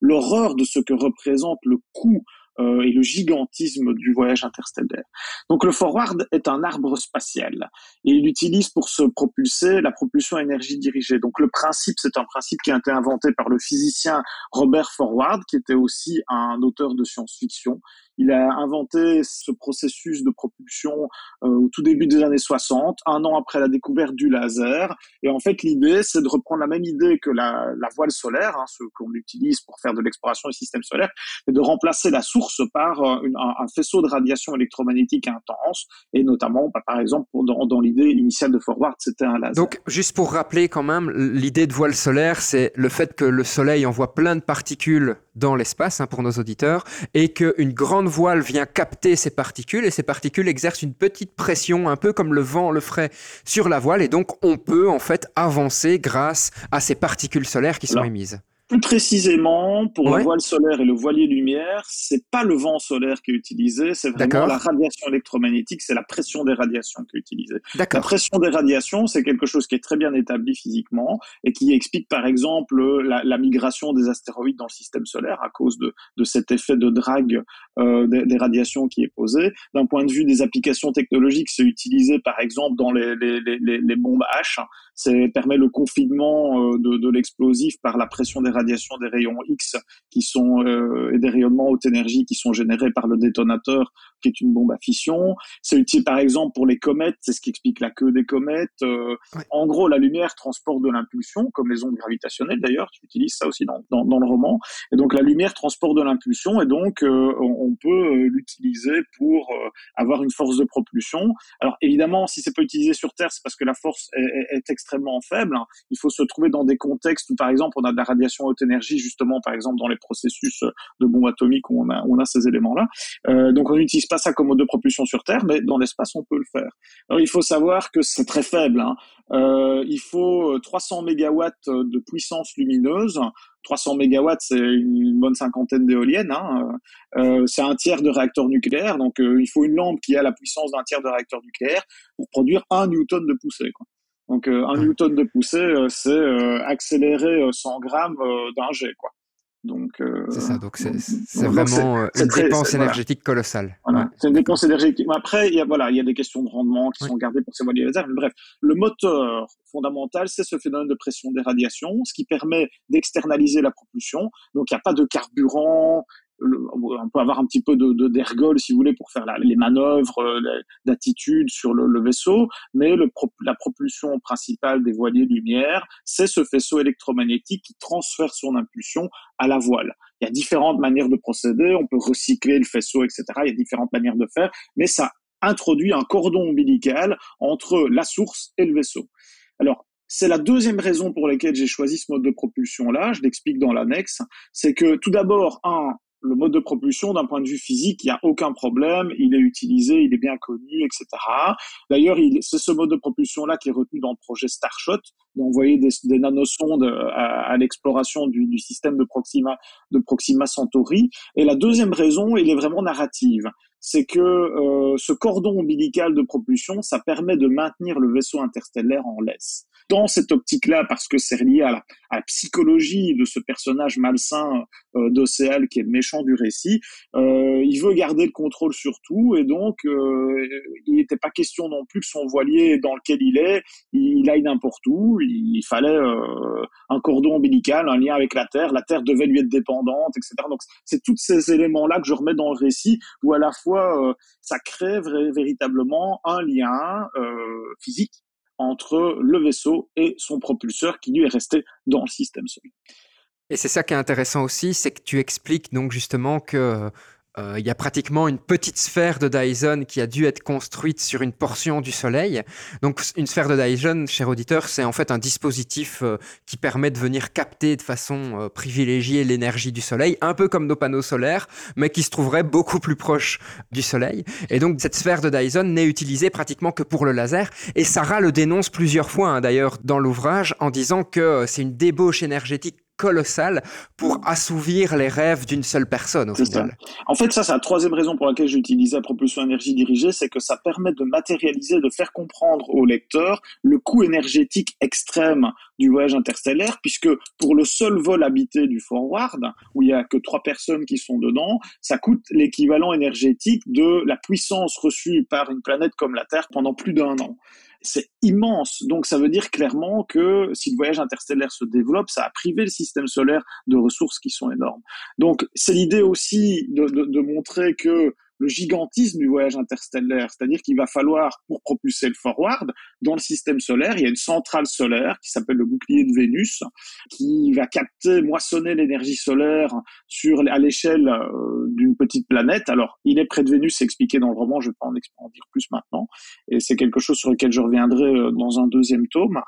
l'horreur de ce que représente le coût euh, et le gigantisme du voyage interstellaire. Donc le forward est un arbre spatial et il utilise pour se propulser la propulsion à énergie dirigée. Donc le principe, c'est un principe qui a été inventé par le physicien Robert Forward, qui était aussi un auteur de science-fiction Il a inventé ce processus de propulsion euh, au tout début des années 60, un an après la découverte du laser. Et en fait, l'idée, c'est de reprendre la même idée que la, voile solaire, hein, ce qu'on utilise pour faire de l'exploration du système solaire, et de remplacer la source par euh, un, faisceau de radiation électromagnétique intense, et notamment, bah, par exemple, dans, dans l'idée initiale de Forward, c'était un laser.
Donc, juste pour rappeler quand même, l'idée de voile solaire, c'est le fait que le Soleil envoie plein de particules dans l'espace, hein, pour nos auditeurs, et qu'une grande voile vient capter ces particules, et ces particules exercent une petite pression, un peu comme le vent le ferait sur la voile, et donc on peut en fait avancer grâce à ces particules solaires qui sont émises.
Plus précisément, pour
Ouais.
la voile solaire et le voilier lumière, c'est pas le vent solaire qui est utilisé, c'est vraiment la radiation électromagnétique, c'est la pression des radiations qui est utilisée. La pression des radiations, c'est quelque chose qui est très bien établi physiquement et qui explique par exemple la, la migration des astéroïdes dans le système solaire à cause de, de cet effet de drague euh, des, des radiations qui est posé. D'un point de vue des applications technologiques, c'est utilisé par exemple dans les, les, les, les- les bombes H. C'est permet le confinement euh, de, de l'explosif par la pression des radiations des rayons X qui sont euh, et des rayonnements haute énergie qui sont générés par le détonateur qui est une bombe à fission. C'est utile par exemple pour les comètes, c'est ce qui explique la queue des comètes. Euh. En gros, la lumière transporte de l'impulsion, comme les ondes gravitationnelles d'ailleurs, tu utilises ça aussi dans, dans, dans le roman. Et donc la lumière transporte de l'impulsion et donc euh, on, on peut euh, l'utiliser pour euh, avoir une force de propulsion. Alors évidemment, si c'est pas utilisé sur Terre, c'est parce que la force est, est- est extrêmement faible. Il faut se trouver dans des contextes où par exemple on a de la radiation haute énergie, justement par exemple dans les processus de bombes atomiques où on a, ces éléments-là. Euh, donc on n'utilise pas ça comme mode de propulsion sur Terre, mais dans l'espace on peut le faire. Alors il faut savoir que c'est très faible. hein. Euh, il faut euh, 300 mégawatts de puissance lumineuse. 300 mégawatts, c'est une bonne cinquantaine d'éoliennes. Hein. Euh, c'est un tiers de réacteur nucléaire, donc euh, il faut une lampe qui a la puissance d'un tiers de réacteur nucléaire pour produire un newton de poussée. Donc euh, un newton de poussée, euh, c'est euh, accélérer euh, 100 grammes euh, d'un jet. Quoi. Donc euh,
C'est ça, donc c'est vraiment une
très-
dépense
voilà.
énergétique colossale.
voilà.
Ouais.
C'est une dépense énergétique. Mais Après, il y a, voilà, il y a des questions de rendement qui
Oui.
sont gardées pour ces voiliers laser. Mais bref, le moteur fondamental, c'est ce phénomène de pression des radiations, ce qui permet d'externaliser la propulsion. Donc, il n'y a pas de carburant. On peut avoir un petit peu de de- d'ergol, si vous voulez, pour faire la- les manœuvres euh, d'attitude sur le, le vaisseau. Mais le la propulsion principale des voiliers lumière, c'est ce faisceau électromagnétique qui transfère son impulsion à la voile. Il y a différentes manières de procéder. On peut recycler le faisceau, etc. Il y a différentes manières de faire, mais ça introduit un cordon ombilical entre la source et le vaisseau. Alors, c'est la deuxième raison pour laquelle j'ai choisi ce mode de propulsion-là. Je l'explique dans l'annexe. C'est que tout d'abord, un, le mode de propulsion, d'un point de vue physique, il n'y a aucun problème. Il est utilisé, il est bien connu, etc. D'ailleurs, il- c'est ce mode de propulsion-là qui est retenu dans le projet Starshot, d'envoyer des, des nanosondes à, à l'exploration du, du système de Proxima, de Proxima Centauri. Et la deuxième raison, elle est vraiment narrative. C'est que euh, ce cordon ombilical de propulsion, ça permet de maintenir le vaisseau interstellaire en laisse. Dans cette optique-là, parce que c'est lié à la, psychologie de ce personnage malsain euh, qui est le méchant du récit, euh, il veut garder le contrôle sur tout et donc euh, il n'était pas question non plus que son voilier dans lequel il est, il, il aille n'importe où. Il, il fallait euh, un cordon ombilical, un lien avec la Terre. La Terre devait lui être dépendante, etc. Donc c'est tous ces éléments-là que je remets dans le récit où à la fois euh, ça crée véritablement un lien euh, physique entre le vaisseau et son propulseur qui lui est resté dans le système solaire.
Et c'est ça qui est intéressant aussi, c'est que tu expliques donc justement que il y a pratiquement une petite sphère de Dyson qui a dû être construite sur une portion du Soleil. Donc une sphère de Dyson, cher auditeur, c'est en fait un dispositif euh, qui permet de venir capter de façon euh, privilégiée l'énergie du Soleil, un peu comme nos panneaux solaires, mais qui se trouverait beaucoup plus proche du Soleil. Et donc cette sphère de Dyson n'est utilisée pratiquement que pour le laser. Et Sarah le dénonce plusieurs fois hein, d'ailleurs dans l'ouvrage en disant que euh, c'est une débauche énergétique colossale pour assouvir les rêves d'une seule personne au final.
En fait, ça, c'est la troisième raison pour laquelle j'ai utilisé la propulsion énergie dirigée, c'est que ça permet de matérialiser, de faire comprendre au lecteur le coût énergétique extrême du voyage interstellaire, puisque pour le seul vol habité du Forward, où il y a que trois personnes qui sont dedans, ça coûte l'équivalent énergétique de la puissance reçue par une planète comme la Terre pendant plus d'un an. C'est immense. Donc ça veut dire clairement que si le voyage interstellaire se développe, ça a privé le système solaire de ressources qui sont énormes. Donc c'est l'idée aussi de, montrer que le gigantisme du voyage interstellaire, c'est-à-dire qu'il va falloir, pour propulser le forward, dans le système solaire, il y a une centrale solaire qui s'appelle le bouclier de Vénus, qui va capter, moissonner l'énergie solaire sur, à l'échelle euh, d'une petite planète. Alors, il est près de Vénus, c'est expliqué dans le roman, je ne vais pas en, dire plus maintenant, et c'est quelque chose sur lequel je reviendrai euh, dans un deuxième tome.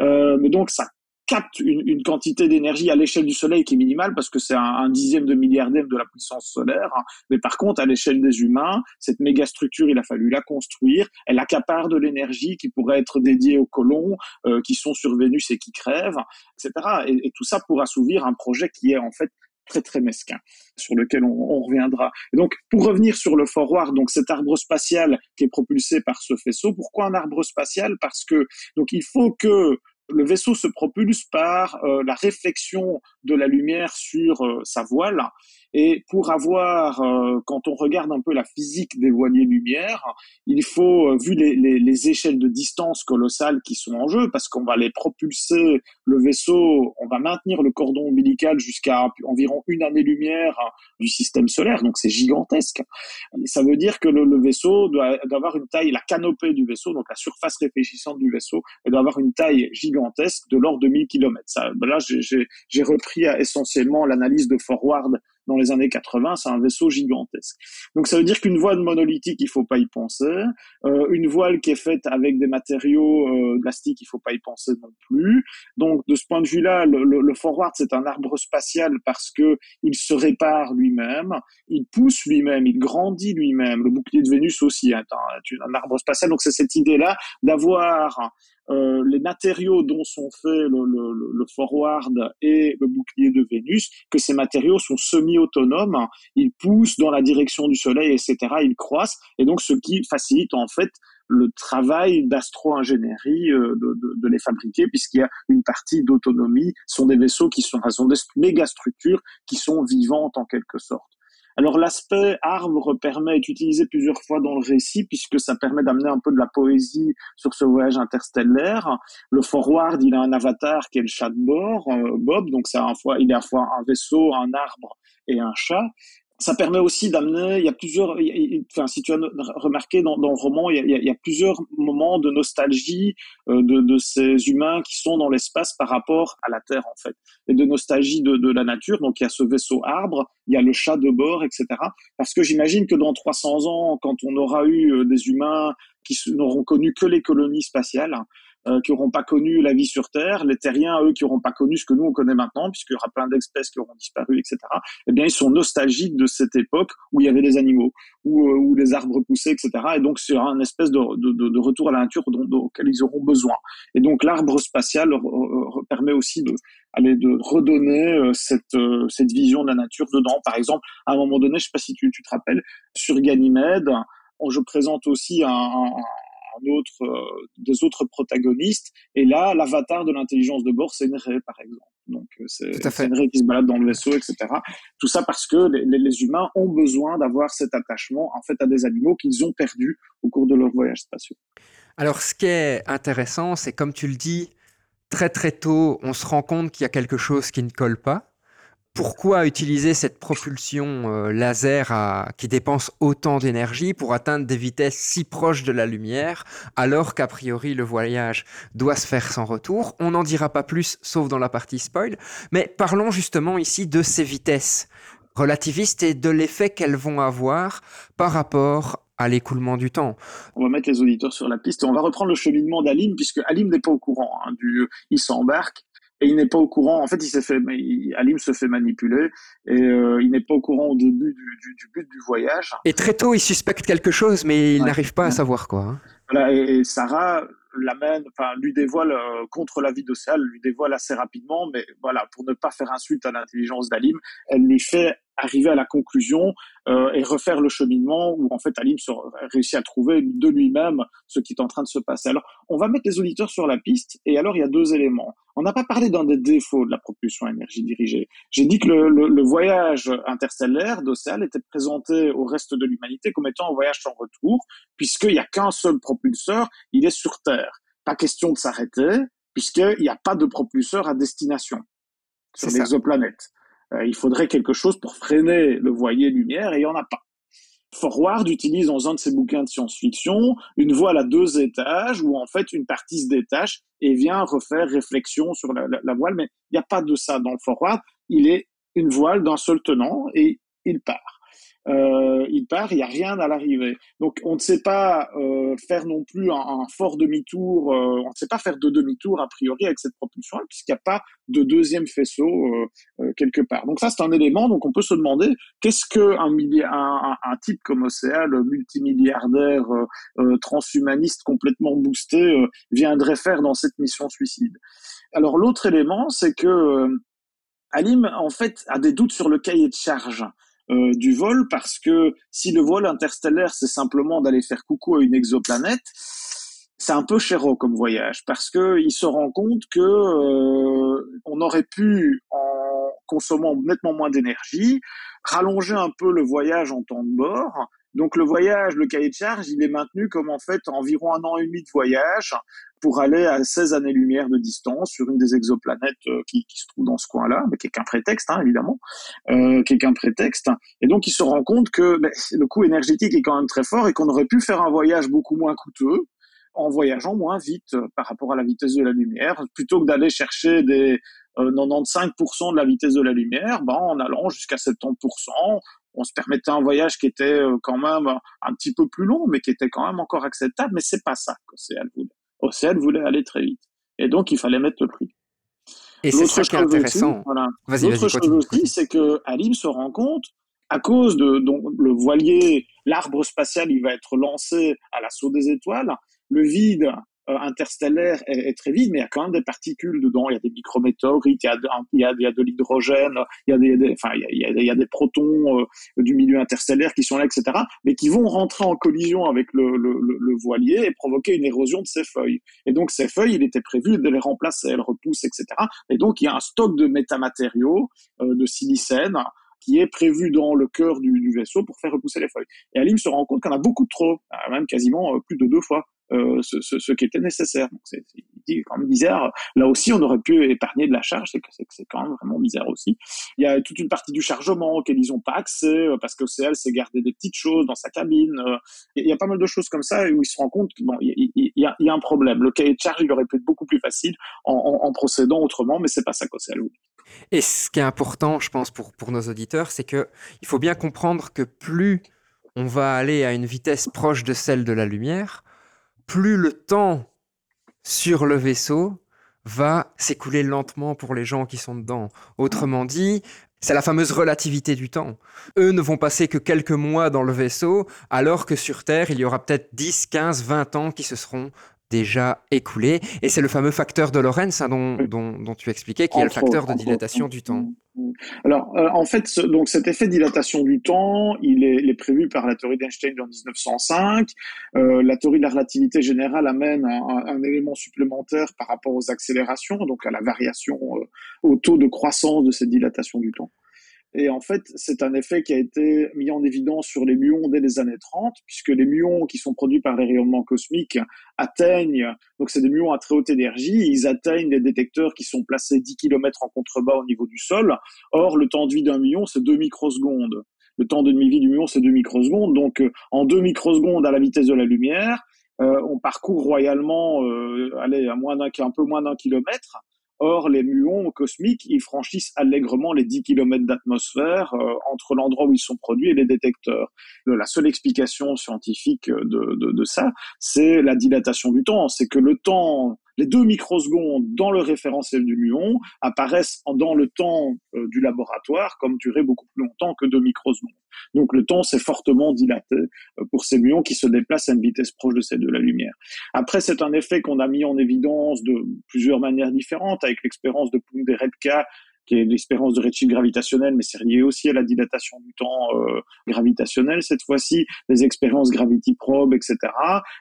Euh, mais donc, ça capte une, quantité d'énergie à l'échelle du Soleil qui est minimale parce que c'est un, dixième de milliardième de la puissance solaire. Mais par contre, à l'échelle des humains, cette méga structure, il a fallu la construire. Elle accapare de l'énergie qui pourrait être dédiée aux colons euh, qui sont sur Vénus et qui crèvent, etc. Et, tout ça pour assouvir un projet qui est en fait très très mesquin sur lequel on, on reviendra. Et donc pour revenir sur le forward, donc cet arbre spatial qui est propulsé par ce faisceau, pourquoi un arbre spatial? Parce que donc il faut que le vaisseau se propulse par euh, la réflexion de la lumière sur euh, sa voile et pour avoir, euh, quand on regarde un peu la physique des voiliers lumière, il faut, euh, vu les, les, les, échelles de distance colossales qui sont en jeu, parce qu'on va les propulser, le vaisseau, on va maintenir le cordon ombilical jusqu'à environ une année-lumière du système solaire, donc c'est gigantesque. Ça veut dire que le, le vaisseau doit, doit, avoir une taille, la canopée du vaisseau, donc la surface réfléchissante du vaisseau, elle doit avoir une taille gigantesque de l'ordre de 1000 km. Ça, ben là, j'ai repris essentiellement l'analyse de Forward dans les années 80, c'est un vaisseau gigantesque. Donc ça veut dire qu'une voile monolithique, il faut pas y penser. Euh, une voile qui est faite avec des matériaux euh, plastiques, il faut pas y penser non plus. Donc de ce point de vue-là, le, le, le, forward c'est un arbre spatial parce que il se répare lui-même, il pousse lui-même, il grandit lui-même. Le bouclier de Vénus aussi est un, un arbre spatial. Donc c'est cette idée-là d'avoir euh, les matériaux dont sont faits le, le, le, forward et le bouclier de Vénus, que ces matériaux sont semi-autonomes, ils poussent dans la direction du Soleil, etc., ils croissent, et donc ce qui facilite en fait le travail d'astro-ingénierie euh, de, de, de, les fabriquer, puisqu'il y a une partie d'autonomie, ce sont des vaisseaux qui sont, sont des méga structures qui sont vivantes en quelque sorte. Alors l'aspect arbre permet d'être utilisé plusieurs fois dans le récit puisque ça permet d'amener un peu de la poésie sur ce voyage interstellaire. Le forward, il a un avatar qui est le chat de bord, euh, Bob, donc c'est à fois, il est à la fois un vaisseau, un arbre et un chat ça permet aussi d'amener, il y a plusieurs, enfin, si tu as remarqué dans, le roman, il y, a, plusieurs moments de nostalgie euh, de, ces humains qui sont dans l'espace par rapport à la Terre, en fait, et de nostalgie de, de, la nature. Donc, il y a ce vaisseau arbre, il y a le chat de bord, etc. Parce que j'imagine que dans 300 ans, quand on aura eu euh, des humains qui n'auront connu que les colonies spatiales, euh, qui n'auront pas connu la vie sur Terre, les terriens, eux, qui n'auront pas connu ce que nous, on connaît maintenant, puisqu'il y aura plein d'espèces qui auront disparu, etc., eh bien, ils sont nostalgiques de cette époque où il y avait des animaux, où, euh, où les arbres poussaient, etc., et donc, c'est un espèce de, de, de, retour à la nature dont, auquel ils auront besoin. Et donc, l'arbre spatial permet aussi de, aller de redonner euh, cette, euh, cette vision de la nature dedans. Par exemple, à un moment donné, je sais pas si tu, tu te rappelles, sur Ganymède, je présente aussi un, un autre, euh, des autres protagonistes. Et là, l'avatar de l'intelligence de bord, c'est une raie, par exemple. Donc, euh, c'est une raie qui se balade dans le vaisseau, etc. Tout ça parce que les, les humains ont besoin d'avoir cet attachement, en fait, à des animaux qu'ils ont perdus au cours de leur voyage spatiaux.
Alors, ce qui est intéressant, c'est comme tu le dis, très très tôt, on se rend compte qu'il y a quelque chose qui ne colle pas pourquoi utiliser cette propulsion euh, laser à, qui dépense autant d'énergie pour atteindre des vitesses si proches de la lumière, alors qu'a priori le voyage doit se faire sans retour? On n'en dira pas plus, sauf dans la partie spoil. Mais parlons justement ici de ces vitesses relativistes et de l'effet qu'elles vont avoir par rapport à l'écoulement du temps.
On va mettre les auditeurs sur la piste on va reprendre le cheminement d'Alim puisque Alim n'est pas au courant hein, du, il s'embarque et il n'est pas au courant. En fait, il s'est fait, Alim se fait manipuler et euh, il n'est pas au courant au début du, du, du, but du voyage.
Et très tôt, il suspecte quelque chose, mais il ouais. n'arrive pas ouais. à savoir quoi. Hein.
Voilà, et, et Sarah l'amène, enfin, lui dévoile euh, contre l'avis d'Océal, lui dévoile assez rapidement, mais voilà, pour ne pas faire insulte à l'intelligence d'Alim, elle lui fait arriver à la conclusion euh, et refaire le cheminement où en fait Alim réussit à trouver de lui-même ce qui est en train de se passer. Alors on va mettre les auditeurs sur la piste et alors il y a deux éléments. On n'a pas parlé d'un des défauts de la propulsion à énergie dirigée. J'ai dit que le, le, voyage interstellaire d'Océal était présenté au reste de l'humanité comme étant un voyage sans retour, puisqu'il n'y a qu'un seul propulseur, il est sur Terre. Pas question de s'arrêter, puisqu'il n'y a pas de propulseur à destination sur l'exoplanète. Euh, il faudrait quelque chose pour freiner le voilier lumière et il n'y en a pas. Forward utilise dans un de ses bouquins de science-fiction une voile à deux étages où en fait une partie se détache et vient refaire réflexion sur la, voile, mais il n'y a pas de ça dans Forward. Il est une voile d'un seul tenant et il part euh, il part, il n'y a rien à l'arrivée. Donc on ne sait pas euh, faire non plus un, fort demi-tour, euh, on ne sait pas faire de demi-tour a priori avec cette propulsion puisqu'il n'y a pas de deuxième faisceau euh, euh, quelque part. Donc ça c'est un élément, donc on peut se demander qu'est-ce que un, un, un, type comme Océal, multimilliardaire, transhumaniste complètement boosté, viendrait faire dans cette mission suicide? Alors l'autre élément, c'est que Alim en fait a des doutes sur le cahier de charge. Euh, du vol parce que si le vol interstellaire c'est simplement d'aller faire coucou à une exoplanète, c'est un peu chéro comme voyage parce que il se rend compte que euh, on aurait pu en consommant nettement moins d'énergie rallonger un peu le voyage en temps de bord donc le voyage, le cahier de charge, il est maintenu comme en fait environ un an et demi de voyage pour aller à 16 années-lumière de distance sur une des exoplanètes euh, qui, qui se trouve dans ce coin-là, mais qui est qu'un prétexte, hein, évidemment, euh, qui est qu'un prétexte. Et donc il se rend compte que ben, le coût énergétique est quand même très fort et qu'on aurait pu faire un voyage beaucoup moins coûteux en voyageant moins vite euh, par rapport à la vitesse de la lumière, plutôt que d'aller chercher des 95% euh, de la vitesse de la lumière, ben, en allant jusqu'à 70%, on se permettait un voyage qui était euh, quand même un petit peu plus long, mais qui était quand même encore acceptable. Mais c'est pas ça qu'Océane voulait. Océane voulait aller très vite. Et donc, il fallait mettre le prix.
Et c'est ça qui est intéressant.
voilà. L'autre chose aussi, c'est que Alim se rend compte, à cause de donc, le voilier, l'arbre spatial, il va être lancé à l'assaut des étoiles. Le vide euh, interstellaire est, très vide, mais il y a quand même des particules dedans. Il y a des micrométéorites, il y a, a, il de l'hydrogène, il y a des, enfin, il y il y a, des protons euh, du milieu interstellaire qui sont là, etc., mais qui vont rentrer en collision avec le, le, le, voilier et provoquer une érosion de ses feuilles. Et donc ces feuilles, il était prévu de les remplacer, elles repoussent, etc. Et donc il y a un stock de métamatériaux, euh, de silicène, qui est prévu dans le cœur du, du, vaisseau pour faire repousser les feuilles. Et Alim se rend compte qu'on a beaucoup trop, même quasiment plus de deux fois euh, ce, qui était nécessaire. Donc c'est quand même bizarre. Là aussi, on aurait pu épargner de la charge, c'est c'est quand même vraiment bizarre aussi. Il y a toute une partie du chargement auquel ils n'ont pas accès euh, parce que CL s'est gardé des petites choses dans sa cabine. Euh, il y a pas mal de choses comme ça où ils se rendent compte qu'il y, a, un problème. Le cahier de charge, il aurait pu être beaucoup plus facile en, procédant autrement, mais c'est pas ça qu'OCL voulait.
Et ce qui est important, je pense, pour, pour nos auditeurs, c'est que il faut bien comprendre que plus on va aller à une vitesse proche de celle de la lumière, plus le temps sur le vaisseau va s'écouler lentement pour les gens qui sont dedans. Autrement dit, c'est la fameuse relativité du temps. Eux ne vont passer que quelques mois dans le vaisseau, alors que sur Terre, il y aura peut-être 10, 15, 20 ans qui se seront déjà écoulés. Et c'est le fameux facteur de Lorentz hein, dont, dont, dont, tu expliquais, qui est le facteur de dilatation du temps.
Alors, euh, en fait, ce, donc cet effet de dilatation du temps, il est, il est prévu par la théorie d'Einstein en 1905. Euh, la théorie de la relativité générale amène un, un, élément supplémentaire par rapport aux accélérations, donc à la variation, euh, au taux de croissance de cette dilatation du temps. Et en fait, c'est un effet qui a été mis en évidence sur les muons dès les années 30, puisque les muons qui sont produits par les rayonnements cosmiques atteignent, donc c'est des muons à très haute énergie, ils atteignent les détecteurs qui sont placés 10 km en contrebas au niveau du sol. Or, le temps de vie d'un muon, c'est 2 microsecondes. Le temps de demi-vie du muon, c'est 2 microsecondes. Donc, en 2 microsecondes à la vitesse de la lumière, euh, on parcourt royalement, euh, allez, un peu moins d'un kilomètre. Or, les muons cosmiques, ils franchissent allègrement les 10 km d'atmosphère euh, entre l'endroit où ils sont produits et les détecteurs. La seule explication scientifique de, de, de ça, c'est la dilatation du temps. C'est que le temps les deux microsecondes dans le référentiel du muon apparaissent dans le temps euh, du laboratoire comme durée beaucoup plus longtemps que deux microsecondes. Donc le temps s'est fortement dilaté euh, pour ces muons qui se déplacent à une vitesse proche de celle de la lumière. Après, c'est un effet qu'on a mis en évidence de plusieurs manières différentes avec l'expérience de Punderetka qui est l'espérance de redshift gravitationnel, mais c'est lié aussi à la dilatation du temps euh, gravitationnel cette fois-ci, les expériences Gravity Probe, etc.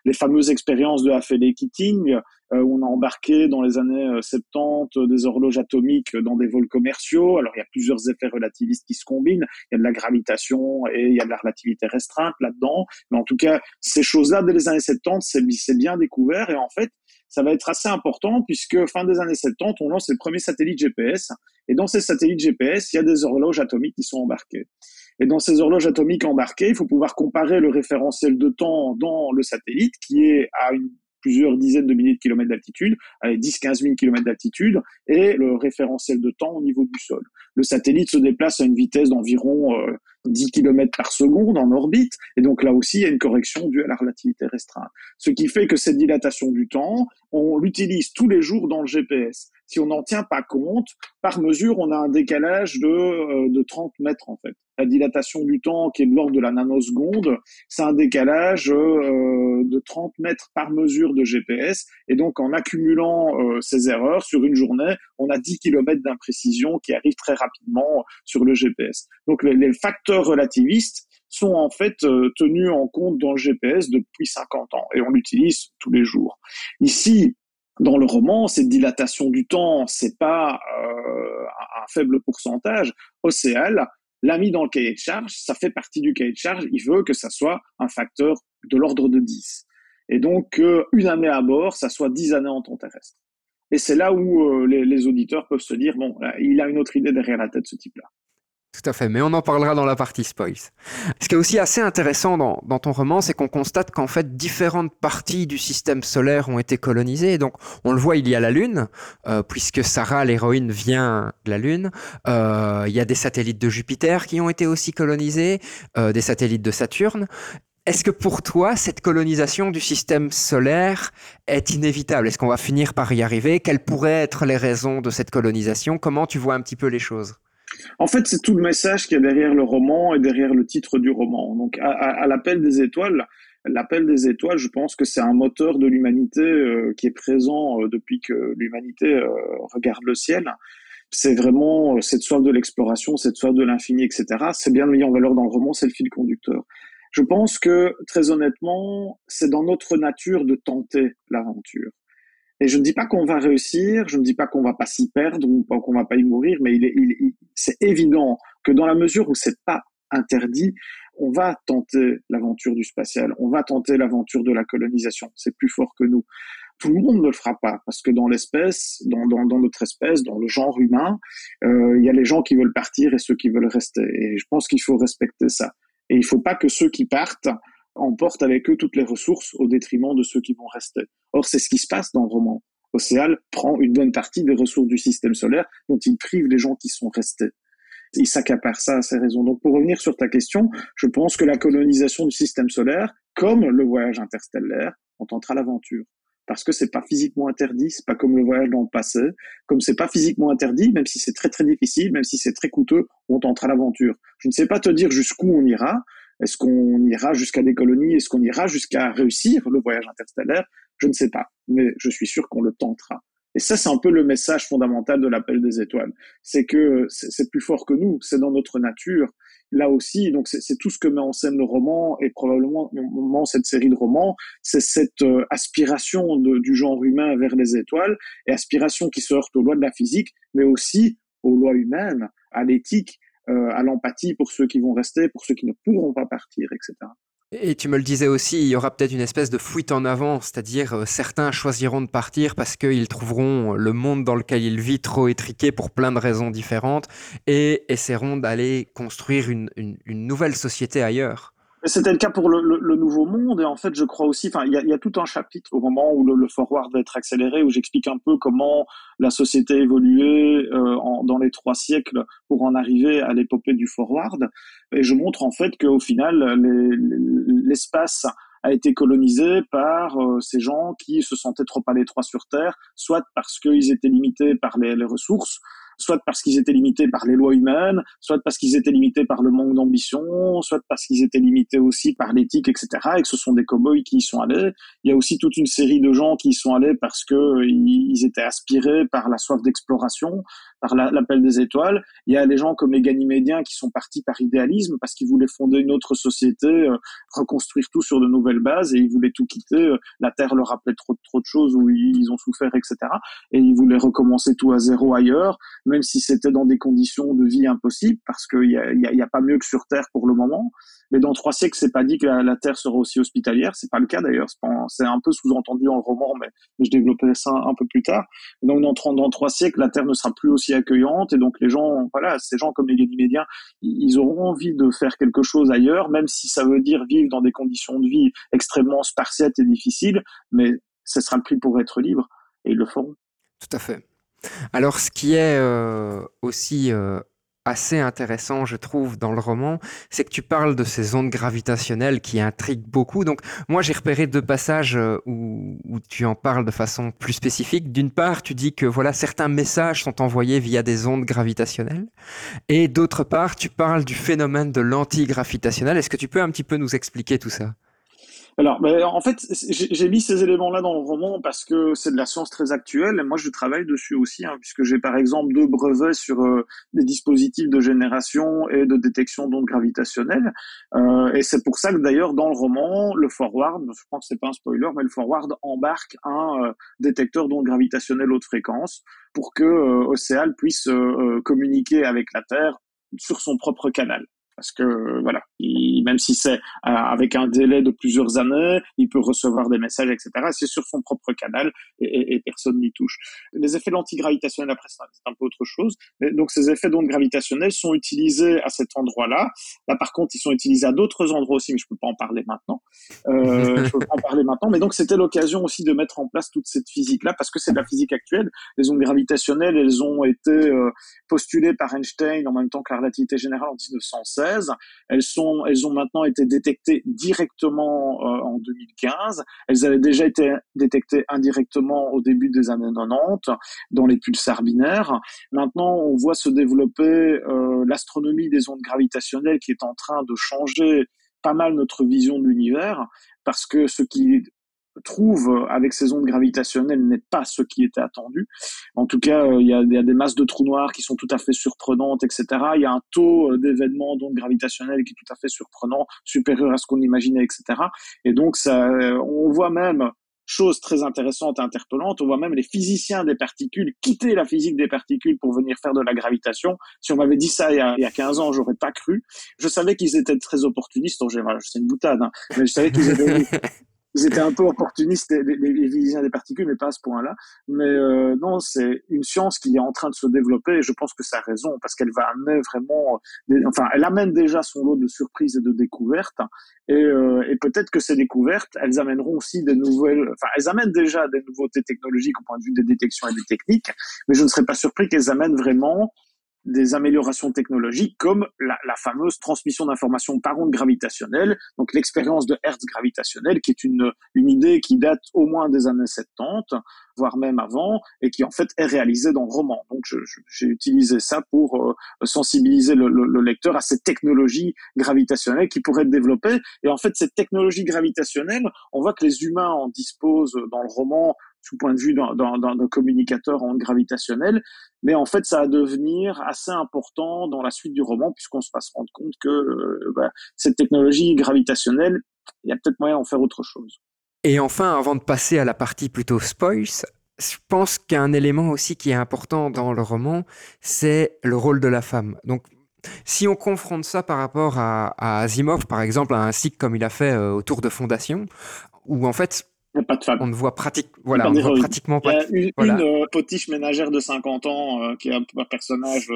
Les fameuses expériences de Hafele Keating, euh, où on a embarqué dans les années 70 euh, des horloges atomiques dans des vols commerciaux. Alors il y a plusieurs effets relativistes qui se combinent. Il y a de la gravitation et il y a de la relativité restreinte là-dedans. Mais en tout cas, ces choses-là, dès les années 70, c'est bien découvert. Et en fait, ça va être assez important puisque fin des années 70, on lance les premiers satellites GPS. Et dans ces satellites GPS, il y a des horloges atomiques qui sont embarquées. Et dans ces horloges atomiques embarquées, il faut pouvoir comparer le référentiel de temps dans le satellite qui est à une plusieurs dizaines de milliers de kilomètres d'altitude, avec 10-15 000 kilomètres d'altitude, et le référentiel de temps au niveau du sol. Le satellite se déplace à une vitesse d'environ 10 euh, km par seconde en orbite, et donc là aussi, il y a une correction due à la relativité restreinte. Ce qui fait que cette dilatation du temps, on l'utilise tous les jours dans le GPS. Si on n'en tient pas compte, par mesure, on a un décalage de, euh, de 30 mètres en fait la dilatation du temps qui est de l'ordre de la nanoseconde, c'est un décalage euh, de 30 mètres par mesure de GPS. Et donc, en accumulant euh, ces erreurs sur une journée, on a 10 km d'imprécision qui arrivent très rapidement sur le GPS. Donc, les, facteurs relativistes sont en fait euh, tenus en compte dans le GPS depuis 50 ans et on l'utilise tous les jours. Ici, dans le roman, cette dilatation du temps, c'est pas un faible pourcentage. Océal l'a mis dans le cahier de charge, ça fait partie du cahier de charge, il veut que ça soit un facteur de l'ordre de 10. Et donc, euh, une année à bord, ça soit 10 années en temps terrestre. Et c'est là où euh, les, les, auditeurs peuvent se dire, bon, il a une autre idée derrière la tête, ce type-là.
Tout à fait, mais on en parlera dans la partie spoils. Ce qui est aussi assez intéressant dans, ton roman, c'est qu'on constate qu'en fait, différentes parties du système solaire ont été colonisées. Donc, on le voit, il y a la Lune, euh, puisque Sarah, l'héroïne, vient de la Lune. Euh, il y a des satellites de Jupiter qui ont été aussi colonisés, euh, des satellites de Saturne. Est-ce que pour toi, cette colonisation du système solaire est inévitable? Est-ce qu'on va finir par y arriver? Quelles pourraient être les raisons de cette colonisation? Comment tu vois un petit peu les choses?
En fait, c'est tout le message qu'il y a derrière le roman et derrière le titre du roman. Donc, à, l'appel des étoiles, l'appel des étoiles, je pense que c'est un moteur de l'humanité euh, qui est présent euh, depuis que l'humanité euh, regarde le ciel. C'est vraiment cette soif de l'exploration, cette soif de l'infini, etc. C'est bien mis en valeur dans le roman, c'est le fil conducteur. Je pense que, très honnêtement, c'est dans notre nature de tenter l'aventure. Et je ne dis pas qu'on va réussir, je ne dis pas qu'on va pas s'y perdre ou qu'on va pas y mourir, mais il est, il, c'est évident que dans la mesure où c'est pas interdit, on va tenter l'aventure du spatial, on va tenter l'aventure de la colonisation. C'est plus fort que nous. Tout le monde ne le fera pas parce que dans l'espèce, dans, dans, dans, notre espèce, dans le genre humain, euh, il y a les gens qui veulent partir et ceux qui veulent rester. Et je pense qu'il faut respecter ça. Et il faut pas que ceux qui partent emportent avec eux toutes les ressources au détriment de ceux qui vont rester. Or, c'est ce qui se passe dans le roman. Océal prend une bonne partie des ressources du système solaire dont il prive les gens qui sont restés. Il s'accapare ça à ces raisons. Donc, pour revenir sur ta question, je pense que la colonisation du système solaire, comme le voyage interstellaire, on tentera l'aventure. Parce que c'est pas physiquement interdit, c'est pas comme le voyage dans le passé. Comme c'est pas physiquement interdit, même si c'est très très difficile, même si c'est très coûteux, on tentera l'aventure. Je ne sais pas te dire jusqu'où on ira, est-ce qu'on ira jusqu'à des colonies? Est-ce qu'on ira jusqu'à réussir le voyage interstellaire? Je ne sais pas, mais je suis sûr qu'on le tentera. Et ça, c'est un peu le message fondamental de l'appel des étoiles. C'est que c'est plus fort que nous, c'est dans notre nature. Là aussi, donc c'est tout ce que met en scène le roman et probablement cette série de romans, c'est cette euh, aspiration du genre humain vers les étoiles et aspiration qui se heurte aux lois de la physique, mais aussi aux lois humaines, à l'éthique euh, à l'empathie pour ceux qui vont rester, pour ceux qui ne pourront pas partir, etc.
Et tu me le disais aussi, il y aura peut-être une espèce de fuite en avant, c'est-à-dire euh, certains choisiront de partir parce qu'ils trouveront le monde dans lequel ils vivent trop étriqué pour plein de raisons différentes et essaieront d'aller construire une nouvelle société ailleurs.
C'était le cas pour le, le, Nouveau Monde et en fait, je crois aussi, enfin, il y a, y a, tout un chapitre au moment où le, le, forward va être accéléré, où j'explique un peu comment la société a évolué euh, en, dans les trois siècles pour en arriver à l'épopée du forward. Et je montre en fait qu'au final, l'espace a été colonisé par euh, ces gens qui se sentaient trop à l'étroit sur Terre, soit parce qu'ils étaient limités par les, les ressources, soit parce qu'ils étaient limités par les lois humaines, soit parce qu'ils étaient limités par le manque d'ambition, soit parce qu'ils étaient limités aussi par l'éthique, etc. Et que ce sont des cow-boys qui y sont allés. Il y a aussi toute une série de gens qui y sont allés parce que ils étaient aspirés par la soif d'exploration. Par l'appel des étoiles. Il y a les gens comme les Ganymédiens qui sont partis par idéalisme parce qu'ils voulaient fonder une autre société, euh, reconstruire tout sur de nouvelles bases et ils voulaient tout quitter. Euh, la Terre leur rappelait trop, trop de choses où ils ont souffert, etc. Et ils voulaient recommencer tout à zéro ailleurs, même si c'était dans des conditions de vie impossibles parce qu'il n'y a, y a, y a pas mieux que sur Terre pour le moment. Mais dans trois siècles, c'est pas dit que la, Terre sera aussi hospitalière. C'est pas le cas d'ailleurs. C'est un peu sous-entendu le roman, mais, je développerai ça un, peu plus tard. Donc dans, dans trois siècles, la Terre ne sera plus aussi accueillante et donc les gens, voilà, ces gens comme les Ganymédiens, ils auront envie de faire quelque chose ailleurs, même si ça veut dire vivre dans des conditions de vie extrêmement spartiates et difficiles. Mais ce sera le prix pour être libre et ils le feront.
Tout à fait. Alors, ce qui est euh, aussi euh, assez intéressant, je trouve, dans le roman, c'est que tu parles de ces ondes gravitationnelles qui intriguent beaucoup. Donc, moi, j'ai repéré deux passages euh, où, où, tu en parles de façon plus spécifique. D'une part, tu dis que voilà, certains messages sont envoyés via des ondes gravitationnelles. Et d'autre part, tu parles du phénomène de l'antigravitationnel. Est-ce que tu peux un petit peu nous expliquer tout ça?
Alors, en fait, j'ai mis ces éléments-là dans le roman parce que c'est de la science très actuelle. Et moi, je travaille dessus aussi, hein, puisque j'ai par exemple deux brevets sur euh, des dispositifs de génération et de détection d'ondes gravitationnelles. Euh, et c'est pour ça que d'ailleurs, dans le roman, le forward, je pense que c'est pas un spoiler, mais le forward embarque un euh, détecteur d'ondes gravitationnelles haute fréquence pour que euh, Océal puisse communiquer avec la Terre sur son propre canal parce que voilà, même si c'est euh, avec un délai de plusieurs années, il peut recevoir des messages, etc. C'est sur son propre canal et, et, personne n'y touche. Les effets l'antigravitationnel, après, c'est un peu autre chose. Mais, donc, ces effets d'ondes gravitationnelles sont utilisés à cet endroit-là. Là, par contre, ils sont utilisés à d'autres endroits aussi, mais je peux pas en parler maintenant. Euh, je peux pas en parler maintenant. Mais donc, c'était l'occasion aussi de mettre en place toute cette physique-là, parce que c'est de la physique actuelle. Les ondes gravitationnelles, elles ont été euh, postulées par Einstein en même temps que la relativité générale en 1916 elles sont, elles ont maintenant été détectées directement euh, en 2015. Elles avaient déjà été détectées indirectement au début des années 90 dans les pulsars binaires. Maintenant, on voit se développer euh, l'astronomie des ondes gravitationnelles qui est en train de changer pas mal notre vision de l'univers parce que ce qui trouve euh, avec ces ondes gravitationnelles n'est pas ce qui était attendu. En tout cas, euh, il y, a, des masses de trous noirs qui sont tout à fait surprenantes, etc. Il y a un taux euh, d'événements d'ondes gravitationnelles qui est tout à fait surprenant, supérieur à ce qu'on imaginait, etc. Et donc, ça, on voit même chose très intéressante et interpellante, on voit même les physiciens des particules quitter la physique des particules pour venir faire de la gravitation. Si on m'avait dit ça il y a, il y a 15 ans, j'aurais pas cru. Je savais qu'ils étaient très opportunistes. C'est une boutade, hein, mais je savais qu'ils étaient étaient un peu les, les, physiciens des particules, mais pas à ce point-là. Mais euh, non, c'est une science qui est en train de se développer et je pense que ça a raison parce qu'elle va amener vraiment, enfin, elle amène déjà son lot de surprises et de découvertes et, euh, et peut-être que ces découvertes, elles amèneront aussi des nouvelles, enfin, elles amènent déjà des nouveautés technologiques au point de vue des détections et des techniques, mais je ne serais pas surpris qu'elles amènent vraiment des améliorations technologiques comme la, la fameuse transmission d'informations par onde gravitationnelle, donc l'expérience de Hertz gravitationnel, qui est une, une idée qui date au moins des années 70, voire même avant, et qui en fait est réalisée dans le roman. Donc j'ai utilisé ça pour euh, sensibiliser le, le, le, lecteur à cette technologie gravitationnelle qui pourrait être développée. Et en fait, cette technologie gravitationnelle, on voit que les humains en disposent dans le roman sous point de vue d'un communicateur en gravitationnel, mais en fait ça va devenir assez important dans la suite du roman puisqu'on se va se rendre compte que euh, bah, cette technologie gravitationnelle, il y a peut-être moyen d'en faire autre chose.
Et enfin, avant de passer à la partie plutôt spoils, je pense qu'un élément aussi qui est important dans le roman, c'est le rôle de la femme. Donc, si on confronte ça par rapport à, Asimov, par exemple, à un cycle comme il a fait euh, autour de Fondation, où en fait,
pas de femme.
On ne voit, pratique, voilà, on voit pratiquement pas.
Il y a une, euh, potiche ménagère de 50 ans euh, qui est un, un personnage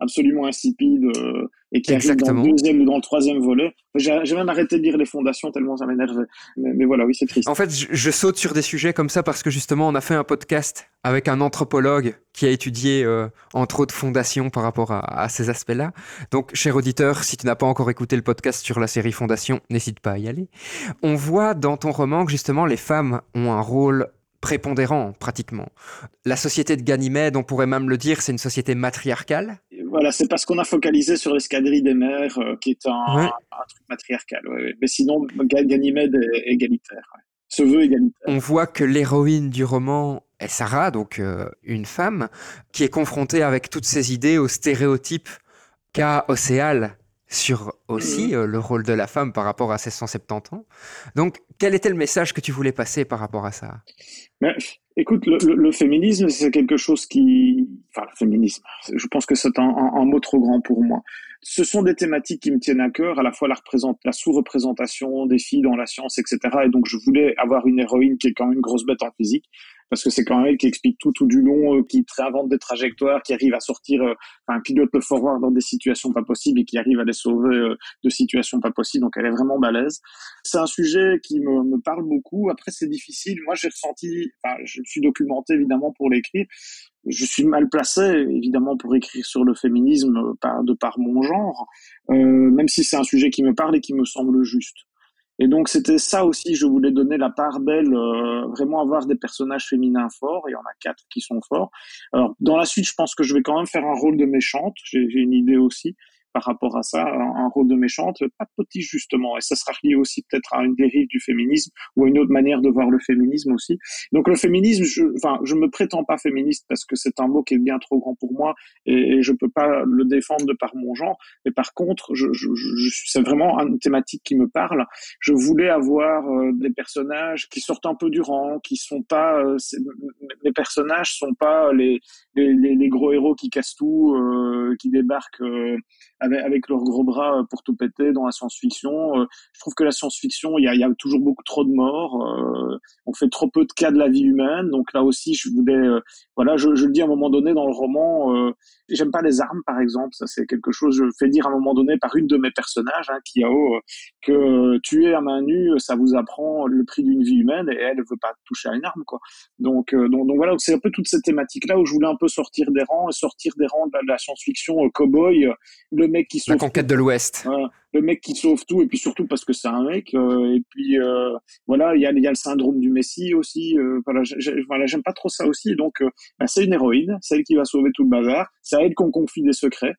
absolument insipide euh, et qui arrive dans le deuxième ou dans le troisième volet. J'ai même arrêté de lire les fondations tellement ça m'énervait. Mais, mais, voilà, oui, c'est triste.
En fait, je, je, saute sur des sujets comme ça parce que justement, on a fait un podcast avec un anthropologue qui a étudié euh, entre autres fondations par rapport à, à ces aspects-là. Donc, cher auditeur, si tu n'as pas encore écouté le podcast sur la série Fondation, n'hésite pas à y aller. On voit dans ton roman que justement les femmes ont un rôle prépondérant pratiquement. La société de Ganymède, on pourrait même le dire, c'est une société matriarcale.
Voilà, c'est parce qu'on a focalisé sur l'escadrille des mers, euh, qui est un, un truc matriarcal. Ouais. Mais sinon, Ganymède est égalitaire. Se veut égalitaire.
On voit que l'héroïne du roman Sarah, donc euh, une femme, qui est confrontée avec toutes ces idées aux stéréotypes qu'a Océal sur aussi euh, le rôle de la femme par rapport à ses 170 ans. Donc, quel était le message que tu voulais passer par rapport à ça?
Mais, Écoute, le, féminisme, c'est quelque chose qui... Enfin, le féminisme, je pense que c'est un, mot trop grand pour moi. Ce sont des thématiques qui me tiennent à cœur, à la fois la, la sous-représentation des filles dans la science, etc. Et donc, je voulais avoir une héroïne qui est quand même une grosse bête en physique parce que c'est quand même elle qui explique tout tout du long, euh, qui réinvente des trajectoires, qui arrive à sortir, euh, enfin, pilote le forward dans des situations pas possibles et qui arrive à les sauver euh, de situations pas possibles. Donc elle est vraiment balèze. C'est un sujet qui me, me parle beaucoup. Après c'est difficile. Moi j'ai ressenti, enfin je me suis documenté évidemment pour l'écrire. Je suis mal placé évidemment pour écrire sur le féminisme par, de par mon genre, euh, même si c'est un sujet qui me parle et qui me semble juste. Et donc c'était ça aussi, je voulais donner la part belle, euh, vraiment avoir des personnages féminins forts, il y en a quatre qui sont forts. Alors dans la suite, je pense que je vais quand même faire un rôle de méchante, j'ai une idée aussi par rapport à ça, un, rôle de méchante, pas petit justement, et ça sera lié aussi peut-être à une dérive du féminisme ou à une autre manière de voir le féminisme aussi. Donc le féminisme, je, enfin, je me prétends pas féministe parce que c'est un mot qui est bien trop grand pour moi et, et je peux pas le défendre de par mon genre. Mais par contre, je, je, je c'est vraiment une thématique qui me parle. Je voulais avoir euh, des personnages qui sortent un peu du rang, qui sont pas, euh, mes personnages sont pas les les, les, gros héros qui cassent tout, euh, qui débarquent avec, avec leurs gros bras euh, pour tout péter dans la science-fiction. Euh, je trouve que la science-fiction, il y a, y a, toujours beaucoup trop de morts. Euh, on fait trop peu de cas de la vie humaine. Donc là aussi, je voulais, voilà, je, je, le dis à un moment donné dans le roman. J'aime pas les armes, par exemple. Ça, c'est quelque chose. Je fais dire à un moment donné par une de mes personnages, hein, Kiao, que tuer à main nue, ça vous apprend le prix d'une vie humaine, et elle veut pas toucher à une arme, quoi. Donc, donc, donc voilà, c'est un peu toute cette thématique là où je voulais un peu sortir des rangs sortir des rangs de la, science-fiction cowboy. Le qui
la conquête de l'Ouest.
Le mec qui sauve tout et puis surtout parce que c'est un mec euh, et puis euh, voilà il y a, y a le syndrome du Messie aussi euh, voilà j'aime pas trop ça aussi donc bah, c'est une héroïne celle qui va sauver tout le bazar c'est à elle qu'on confie des secrets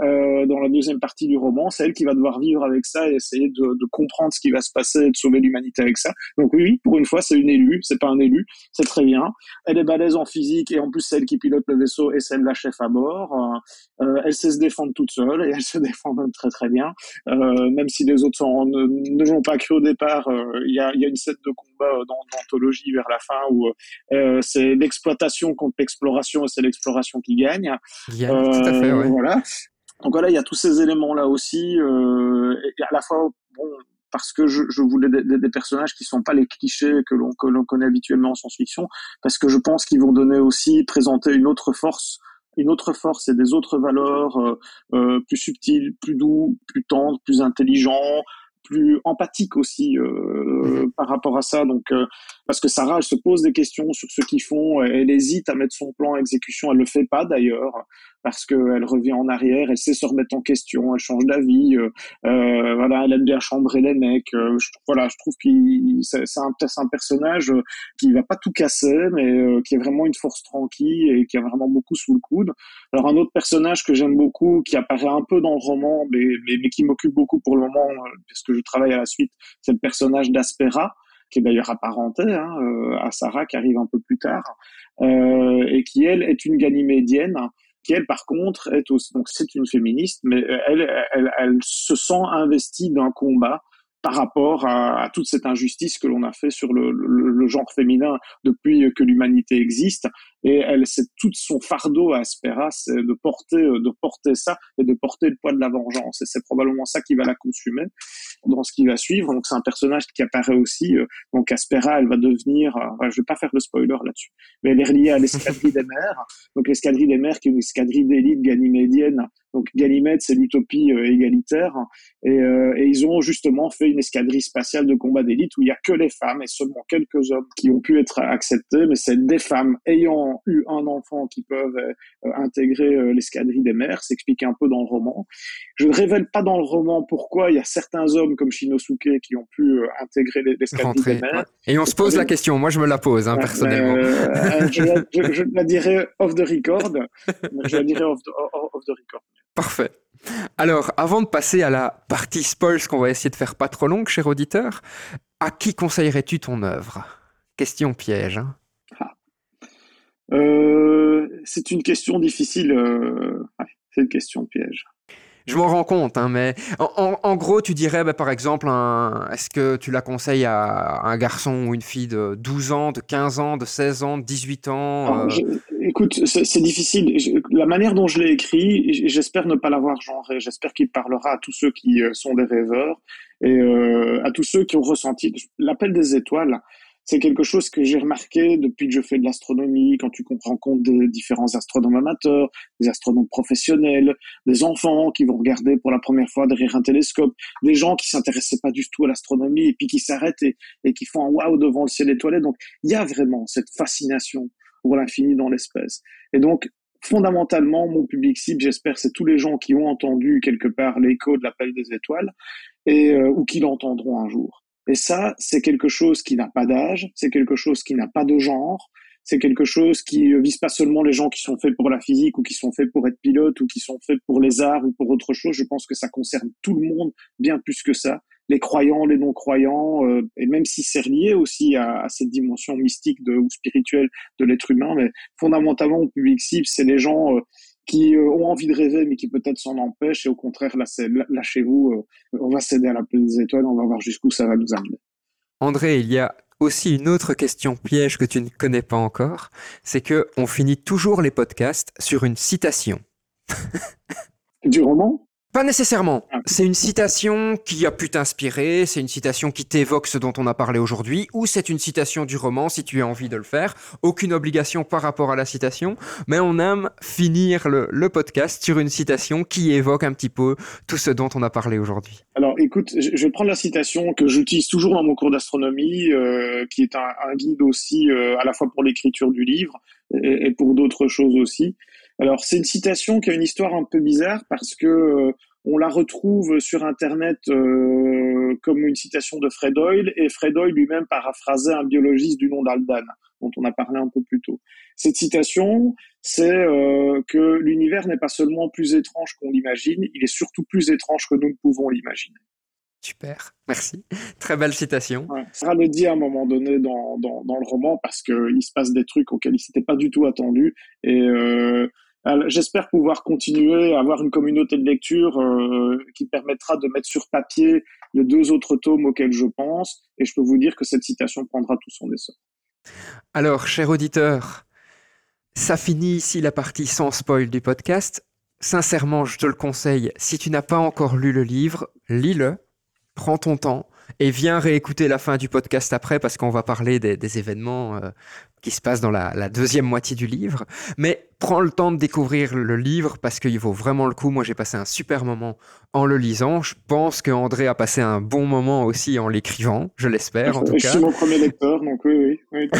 euh, dans la deuxième partie du roman. C'est elle qui va devoir vivre avec ça et essayer de, de comprendre ce qui va se passer et de sauver l'humanité avec ça. Donc oui, pour une fois, c'est une élue, c'est pas un élu, c'est très bien. Elle est balèze en physique et en plus c'est elle qui pilote le vaisseau et c'est la chef à bord. Euh, euh, elle sait se défendre toute seule et elle se défend même très très bien. Euh, même si les autres sont, ne, ne l'ont pas cru au départ, euh, il y, a, y, a, une scène de combat dans l'anthologie vers la fin où c'est l'exploitation contre l'exploration et c'est l'exploration qui gagne.
Yeah, tout à fait, ouais.
Voilà. Donc voilà, il y a tous ces éléments-là aussi, euh, et à la fois, bon, parce que je, je voulais des, des, personnages qui sont pas les clichés que l'on connaît habituellement en science-fiction, parce que je pense qu'ils vont donner aussi présenter une autre force, une autre force et des autres valeurs euh, euh, plus subtiles, plus doux, plus tendres, plus intelligents, plus empathique aussi euh, mhm. par rapport à ça. Donc, euh, parce que Sarah, elle se pose des questions sur ce qu'ils font, elle hésite à mettre son plan en exécution, elle le fait pas d'ailleurs, parce qu'elle revient en arrière, elle sait se remettre en question, elle change d'avis, euh, euh voilà, elle aime bien chambrer les mecs. Euh, je, voilà, je trouve qu'il c'est un, un personnage qui va pas tout casser, mais qui est vraiment une force tranquille et qui a vraiment beaucoup sous le coude. Alors un autre personnage que j'aime beaucoup, qui apparaît un peu dans le roman, mais, mais, mais qui m'occupe beaucoup pour le moment, parce que je travaille à la suite, c'est le personnage d'Aspera qui est d'ailleurs apparenté hein, euh, à Sarah, qui arrive un peu plus tard, euh, et qui, elle, est une ganymédienne, qui, elle, par contre, est aussi, donc c'est une féministe, mais elle, elle, elle se sent investie d'un combat par rapport à, à, toute cette injustice que l'on a fait sur le, le, le, genre féminin depuis que l'humanité existe. Et elle, c'est tout son fardeau à Aspera, c'est de porter, de porter ça et de porter le poids de la vengeance. Et c'est probablement ça qui va la consumer dans ce qui va suivre. Donc c'est un personnage qui apparaît aussi. Euh, donc Aspera, elle va devenir, euh, je vais pas faire le spoiler là-dessus, mais elle est reliée à l'escadrille des mers. Donc l'escadrille des mers qui est une escadrille d'élite ganymédienne. Donc Ganymède, c'est l'utopie euh, égalitaire. Et, et ils ont justement fait une escadrille spatiale de combat d'élite où il y a que les femmes et seulement quelques hommes qui ont pu être acceptés, mais c'est des femmes ayant eu un enfant qui peuvent euh, intégrer euh, l'escadrille des mers, s'explique un peu dans le roman. Je ne révèle pas dans le roman pourquoi il y a certains hommes comme Shinosuke qui ont pu euh, intégrer l'escadrille des mers.
Et on se pose la question, moi je me la pose hein, personnellement.
je, je, je, la dirai off the record. je la dirai off the, off the record.
Parfait. Alors, avant de passer à la partie spoils qu'on va essayer de faire pas trop longue, cher auditeur, à qui conseillerais-tu ton œuvre? Question piège. Hein.
euh, C'est une question difficile. Euh, c'est une question piège.
Je m'en rends compte, hein, mais en, gros, tu dirais, bah, par exemple, est-ce que tu la conseilles à un garçon ou une fille de 12 ans, de 15 ans, de 16 ans, de 18 ans
euh? Écoute, c'est difficile. la manière dont je l'ai écrit, j'espère ne pas l'avoir genré. J'espère qu'il parlera à tous ceux qui sont des rêveurs et à tous ceux qui ont ressenti l'appel des étoiles c'est quelque chose que j'ai remarqué depuis que je fais de l'astronomie, quand tu comprends compte des différents astronomes amateurs, des astronomes professionnels, des enfants qui vont regarder pour la première fois derrière un télescope, des gens qui s'intéressaient pas du tout à l'astronomie et puis qui s'arrêtent et, qui font un waouh devant le ciel étoilé. Donc, il y a vraiment cette fascination pour l'infini dans l'espèce. Et donc, fondamentalement, mon public cible, j'espère, c'est tous les gens qui ont entendu quelque part l'écho de l'appel des étoiles et euh, ou qui l'entendront un jour. Et ça, c'est quelque chose qui n'a pas d'âge, c'est quelque chose qui n'a pas de genre, c'est quelque chose qui vise pas seulement les gens qui sont faits pour la physique ou qui sont faits pour être pilote ou qui sont faits pour les arts ou pour autre chose. Je pense que ça concerne tout le monde bien plus que ça, les croyants, les non-croyants, euh, et même si c'est lié aussi à, cette dimension mystique de, ou spirituelle de l'être humain, mais fondamentalement, au public cible, c'est les gens euh, qui euh, ont envie de rêver, mais qui peut-être s'en empêchent. Et au contraire, là, lâchez-vous, euh, on va céder à la paix des étoiles, on va voir jusqu'où ça va nous amener.
André, il y a aussi une autre question piège que tu ne connais pas encore, c'est que on finit toujours les podcasts sur une citation.
du roman?
Pas nécessairement. Ah. C'est une citation qui a pu t'inspirer, c'est une citation qui t'évoque ce dont on a parlé aujourd'hui, ou c'est une citation du roman si tu as envie de le faire. Aucune obligation par rapport à la citation, mais on aime finir le, podcast sur une citation qui évoque un petit peu tout ce dont on a parlé aujourd'hui.
Alors écoute, je vais prendre la citation que j'utilise toujours dans mon cours d'astronomie, euh, qui est un, guide aussi euh, à la fois pour l'écriture du livre et, pour d'autres choses aussi. Alors c'est une citation qui a une histoire un peu bizarre parce que euh, on la retrouve sur Internet euh, comme une citation de Fred Hoyle, et Fred Hoyle lui-même paraphrasait un biologiste du nom d'Aldan, dont on a parlé un peu plus tôt. Cette citation, c'est euh, que l'univers n'est pas seulement plus étrange qu'on l'imagine, il est surtout plus étrange que nous ne pouvons l'imaginer.
Super, merci. Très belle citation.
Ouais, le dit à un moment donné dans, dans, dans le roman parce qu'il se passe des trucs auxquels il s'était pas du tout attendu. Et euh, J'espère pouvoir continuer à avoir une communauté de lecture euh, qui permettra de mettre sur papier les deux autres tomes auxquels je pense, et je peux vous dire que cette citation prendra tout son essor.
Alors, cher auditeur, ça finit ici la partie sans spoil du podcast. Sincèrement, je te le conseille, si tu n'as pas encore lu le livre, lis-le, prends ton temps et viens réécouter la fin du podcast après parce qu'on va parler des, événements euh, qui se passent dans la, deuxième moitié du livre. Mais prends le temps de découvrir le livre parce qu'il vaut vraiment le coup. Moi, j'ai passé un super moment en le lisant. Je pense que André a passé un bon moment aussi en l'écrivant, je l'espère en tout cas. Je
suis mon premier lecteur, donc oui, oui.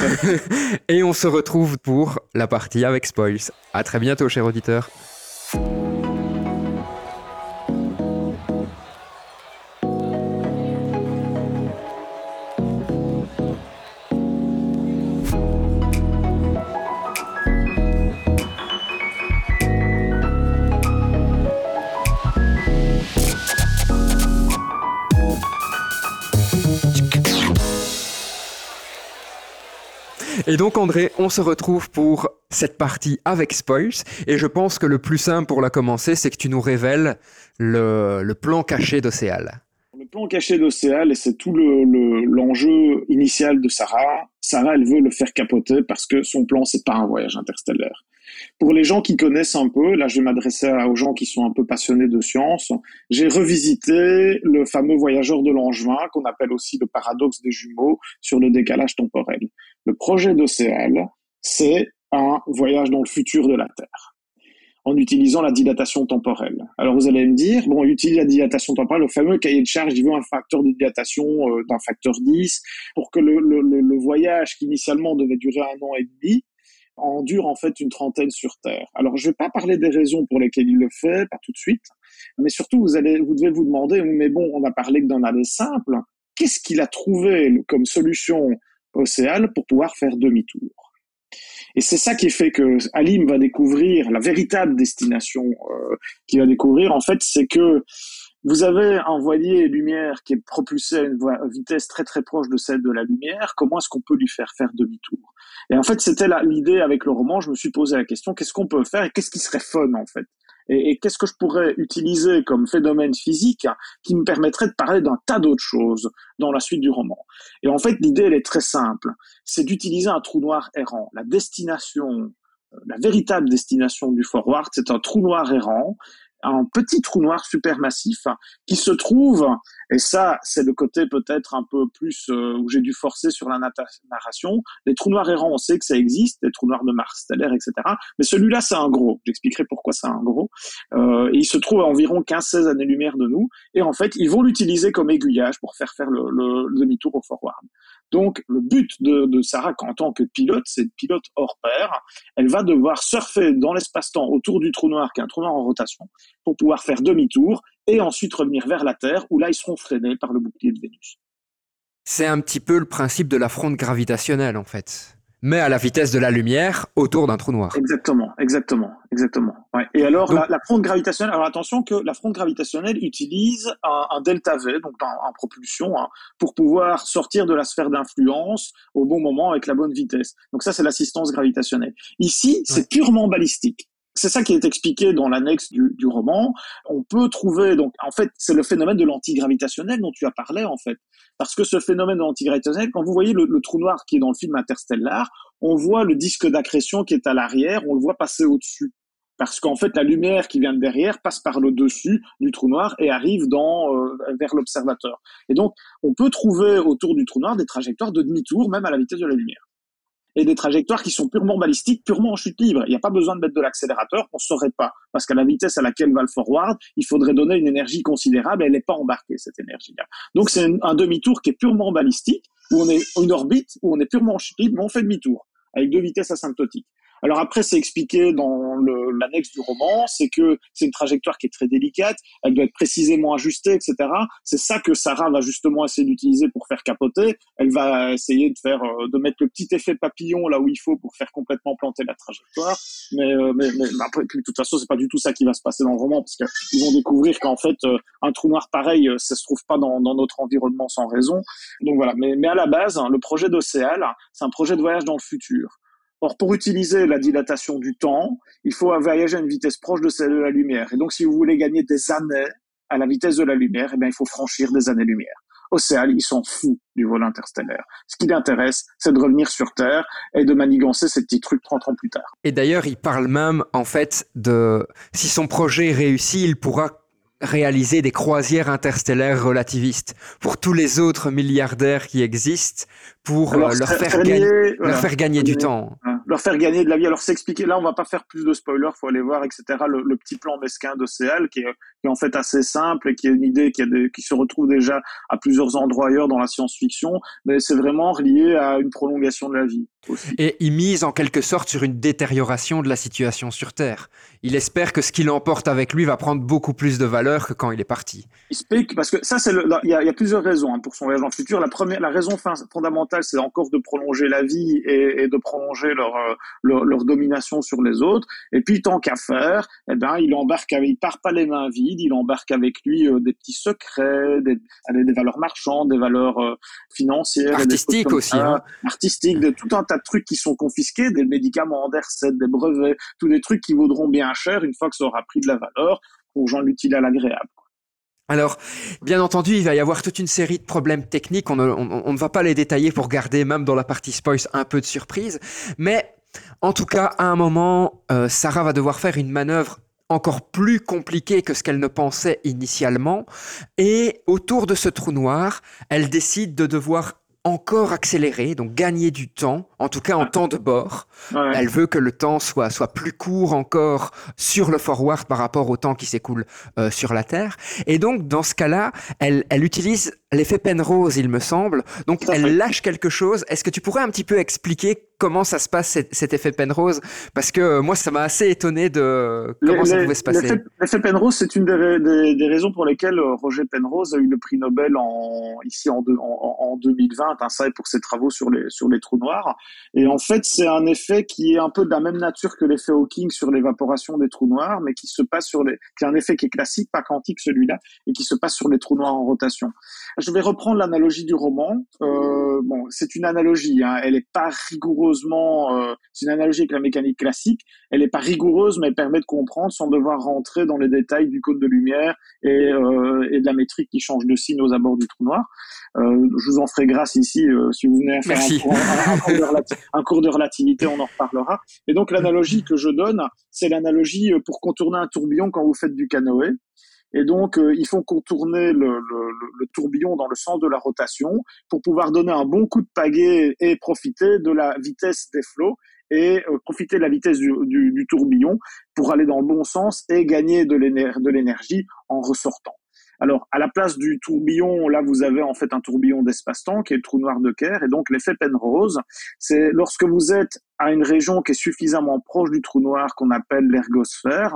et on se retrouve pour la partie avec spoils. À très bientôt, cher auditeur. Et donc André, on se retrouve pour cette partie avec spoils. Et je pense que le plus simple pour la commencer, c'est que tu nous révèles le, plan caché d'Océal.
Le plan caché d'Océal, et c'est tout l'enjeu le, initial de Sarah. Sarah, elle veut le faire capoter parce que son plan, c'est pas un voyage interstellaire. Pour les gens qui connaissent un peu, là je vais m'adresser aux gens qui sont un peu passionnés de science, j'ai revisité le fameux voyageur de Langevin, qu'on appelle aussi le paradoxe des jumeaux, sur le décalage temporel. Le projet d'Océal, c'est un voyage dans le futur de la Terre en utilisant la dilatation temporelle. Alors vous allez me dire, bon, il utilise la dilatation temporelle, le fameux cahier de charge, il veut un facteur de dilatation euh, d'un facteur 10 pour que le voyage qui initialement devait durer un an et demi en dure en fait une trentaine sur Terre. Alors je vais pas parler des raisons pour lesquelles il le fait, pas tout de suite, mais surtout vous allez, vous devez vous demander, mais bon, on a parlé que d'un aller simple, qu'est-ce qu'il a trouvé comme solution océale pour pouvoir faire demi-tour? Et c'est ça qui fait que Alim va découvrir la véritable destination euh, qu'il va découvrir. En fait, c'est que vous avez un voilier lumière qui est propulsé à une vitesse très très proche de celle de la lumière. Comment est-ce qu'on peut lui faire faire demi-tour? Et en fait, c'était l'idée avec le roman. Je me suis posé la question qu'est-ce qu'on peut faire et qu'est-ce qui serait fun en fait? Et, qu'est-ce que je pourrais utiliser comme phénomène physique qui me permettrait de parler d'un tas d'autres choses dans la suite du roman? Et en fait, l'idée, elle est très simple. C'est d'utiliser un trou noir errant. La destination, euh, la véritable destination du forward, c'est un trou noir errant un petit trou noir supermassif qui se trouve, et ça c'est le côté peut-être un peu plus euh, où j'ai dû forcer sur la narration, les trous noirs errants, on sait que ça existe, les trous noirs de Mars stellaire, etc. Mais celui-là c'est un gros, j'expliquerai pourquoi c'est un gros. Euh, et il se trouve à environ 15-16 années-lumière de nous, et en fait ils vont l'utiliser comme aiguillage pour faire faire le, le, demi-tour au forward. Donc le but de, de Sarah en tant que pilote, c'est pilote hors pair, elle va devoir surfer dans l'espace-temps autour du trou noir qui est un trou noir en rotation pour pouvoir faire demi-tour et ensuite revenir vers la Terre où là ils seront freinés par le bouclier de Vénus.
C'est un petit peu le principe de la fronde gravitationnelle en fait mais à la vitesse de la lumière autour d'un trou noir.
Exactement, exactement, exactement. Ouais. Et alors la, la, fronde gravitationnelle, alors attention que la fronde gravitationnelle utilise un, un delta V, donc en, propulsion, hein, pour pouvoir sortir de la sphère d'influence au bon moment avec la bonne vitesse. Donc ça c'est l'assistance gravitationnelle. Ici c'est purement balistique. C'est ça qui est expliqué dans l'annexe du, du, roman. On peut trouver, donc, en fait, c'est le phénomène de l'antigravitationnel dont tu as parlé, en fait. Parce que ce phénomène de l'antigravitationnel, quand vous voyez le, le, trou noir qui est dans le film Interstellar, on voit le disque d'accrétion qui est à l'arrière, on le voit passer au-dessus. Parce qu'en fait, la lumière qui vient de derrière passe par le dessus du trou noir et arrive dans, euh, vers l'observateur. Et donc, on peut trouver autour du trou noir des trajectoires de demi-tour, même à la vitesse de la lumière et des trajectoires qui sont purement balistiques, purement en chute libre. Il n'y a pas besoin de mettre de l'accélérateur, on ne saurait pas. Parce qu'à la vitesse à laquelle va le forward, il faudrait donner une énergie considérable et elle n'est pas embarquée, cette énergie-là. Donc c'est un, demi-tour qui est purement balistique, où on est une orbite, où on est purement en chute libre, mais on fait demi-tour, avec deux vitesses asymptotiques. Alors après, c'est expliqué dans l'annexe du roman, c'est que c'est une trajectoire qui est très délicate, elle doit être précisément ajustée, etc. C'est ça que Sarah va justement essayer d'utiliser pour faire capoter. Elle va essayer de faire, euh, de mettre le petit effet papillon là où il faut pour faire complètement planter la trajectoire. Mais, euh, mais, mais, après, de toute façon, c'est pas du tout ça qui va se passer dans le roman, parce qu'ils vont découvrir qu'en fait, euh, un trou noir pareil, ça se trouve pas dans, dans notre environnement sans raison. Donc voilà. Mais, mais à la base, hein, le projet d'Océal, c'est un projet de voyage dans le futur. Or, pour utiliser la dilatation du temps, il faut voyager à une vitesse proche de celle de la lumière. Et donc, si vous voulez gagner des années à la vitesse de la lumière, eh bien, il faut franchir des années-lumière. Océal, ils sont fous du vol interstellaire. Ce qui l'intéresse, c'est de revenir sur Terre et de manigancer ces petits trucs 30 ans plus tard.
Et d'ailleurs, il parle même, en fait, de si son projet réussit, il pourra réaliser des croisières interstellaires relativistes pour tous les autres milliardaires qui existent pour euh, leur, faire gagner, leur faire gagner du temps.
Leur faire gagner de la vie. Alors s'expliquer, là on va pas faire plus de spoilers, faut aller voir, etc. Le, petit plan mesquin de CL qui est, qui est, en fait assez simple et qui est une idée qui, a des, qui se retrouve déjà à plusieurs endroits ailleurs dans la science-fiction, mais c'est vraiment lié à une prolongation de la vie. Aussi.
Et il mise en quelque sorte sur une détérioration de la situation sur Terre. Il espère que ce qu'il emporte avec lui va prendre beaucoup plus de valeur que quand il est parti.
Il explique parce que ça c'est il y a, y a, plusieurs raisons hein, pour son voyage dans le futur. La première, la raison fondamentale, c'est encore de prolonger la vie et, et de prolonger leur, leur, leur domination sur les autres. Et puis tant qu'à faire, eh ben il embarque, avec, il part pas les mains vides, il embarque avec lui euh, des petits secrets, des, des, valeurs marchandes, des valeurs euh, financières,
artistiques aussi, hein.
artistiques, de tout un tas de trucs qui sont confisqués, des médicaments des recettes, des brevets, tous des trucs qui vaudront bien cher une fois que ça aura pris de la valeur pour gens l'utile à l'agréable.
Alors, bien entendu, il va y avoir toute une série de problèmes techniques. On ne, va pas les détailler pour garder, même dans la partie spoil, un peu de surprise. Mais en tout cas, à un moment, euh, Sarah va devoir faire une manœuvre encore plus compliquée que ce qu'elle ne pensait initialement. Et autour de ce trou noir, elle décide de devoir encore accélérer, donc gagner du temps, en tout cas en temps de bord. Ouais. Elle veut que le temps soit, soit plus court encore sur le forward par rapport au temps qui s'écoule euh, sur la Terre. Et donc, dans ce cas-là, elle, elle utilise l'effet Penrose, il me semble. Donc elle lâche quelque chose. Est-ce que tu pourrais un petit peu expliquer comment ça se passe cet, effet Penrose? Parce que euh, moi, ça m'a assez étonné de comment ça pouvait se passer.
L'effet Penrose, c'est une des, des, raisons pour lesquelles euh, Roger Penrose a eu le prix Nobel en, ici en, en, en 2020, hein, ça est pour ses travaux sur les, sur les trous noirs. Et en fait, c'est un effet qui est un peu de la même nature que l'effet Hawking sur l'évaporation des trous noirs, mais qui se passe sur les, qui est un effet qui est classique, pas quantique celui-là, et qui se passe sur les trous noirs en rotation. Je vais reprendre l'analogie du roman. Euh, bon, c'est une analogie, hein, elle est pas rigoureusement, euh, c'est une analogie avec la mécanique classique. Elle est pas rigoureuse, mais elle permet de comprendre sans devoir rentrer dans les détails du code de lumière et, euh, et de la métrique qui change de signe aux abords du trou noir. Euh, je vous en ferai grâce ici euh, si vous venez faire un cours, un, cours de relativité, on en reparlera. Et donc l'analogie que je donne, c'est l'analogie euh, pour contourner un tourbillon quand vous faites du canoë. Et donc, il faut contourner le, le, le, tourbillon dans le sens de la rotation pour pouvoir donner un bon coup de pagaie et profiter de la vitesse des flots et profiter de la vitesse du, du, du, tourbillon pour aller dans le bon sens et gagner de l'énergie en ressortant. Alors, à la place du tourbillon, là, vous avez en fait un tourbillon d'espace-temps qui est le trou noir de Kerr. Et donc, l'effet Penrose, c'est lorsque vous êtes à une région qui est suffisamment proche du trou noir qu'on appelle l'ergosphère,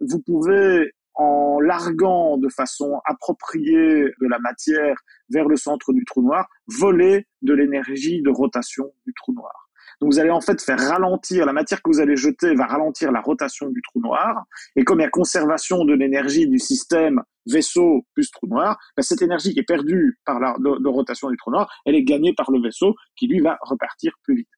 vous pouvez en larguant de façon appropriée de la matière vers le centre du trou noir, voler de l'énergie de rotation du trou noir. Donc vous allez en fait faire ralentir, la matière que vous allez jeter va ralentir la rotation du trou noir. Et comme il y a conservation de l'énergie du système vaisseau plus trou noir, ben cette énergie qui est perdue par la rotation du trou noir, elle est gagnée par le vaisseau qui lui va repartir plus vite.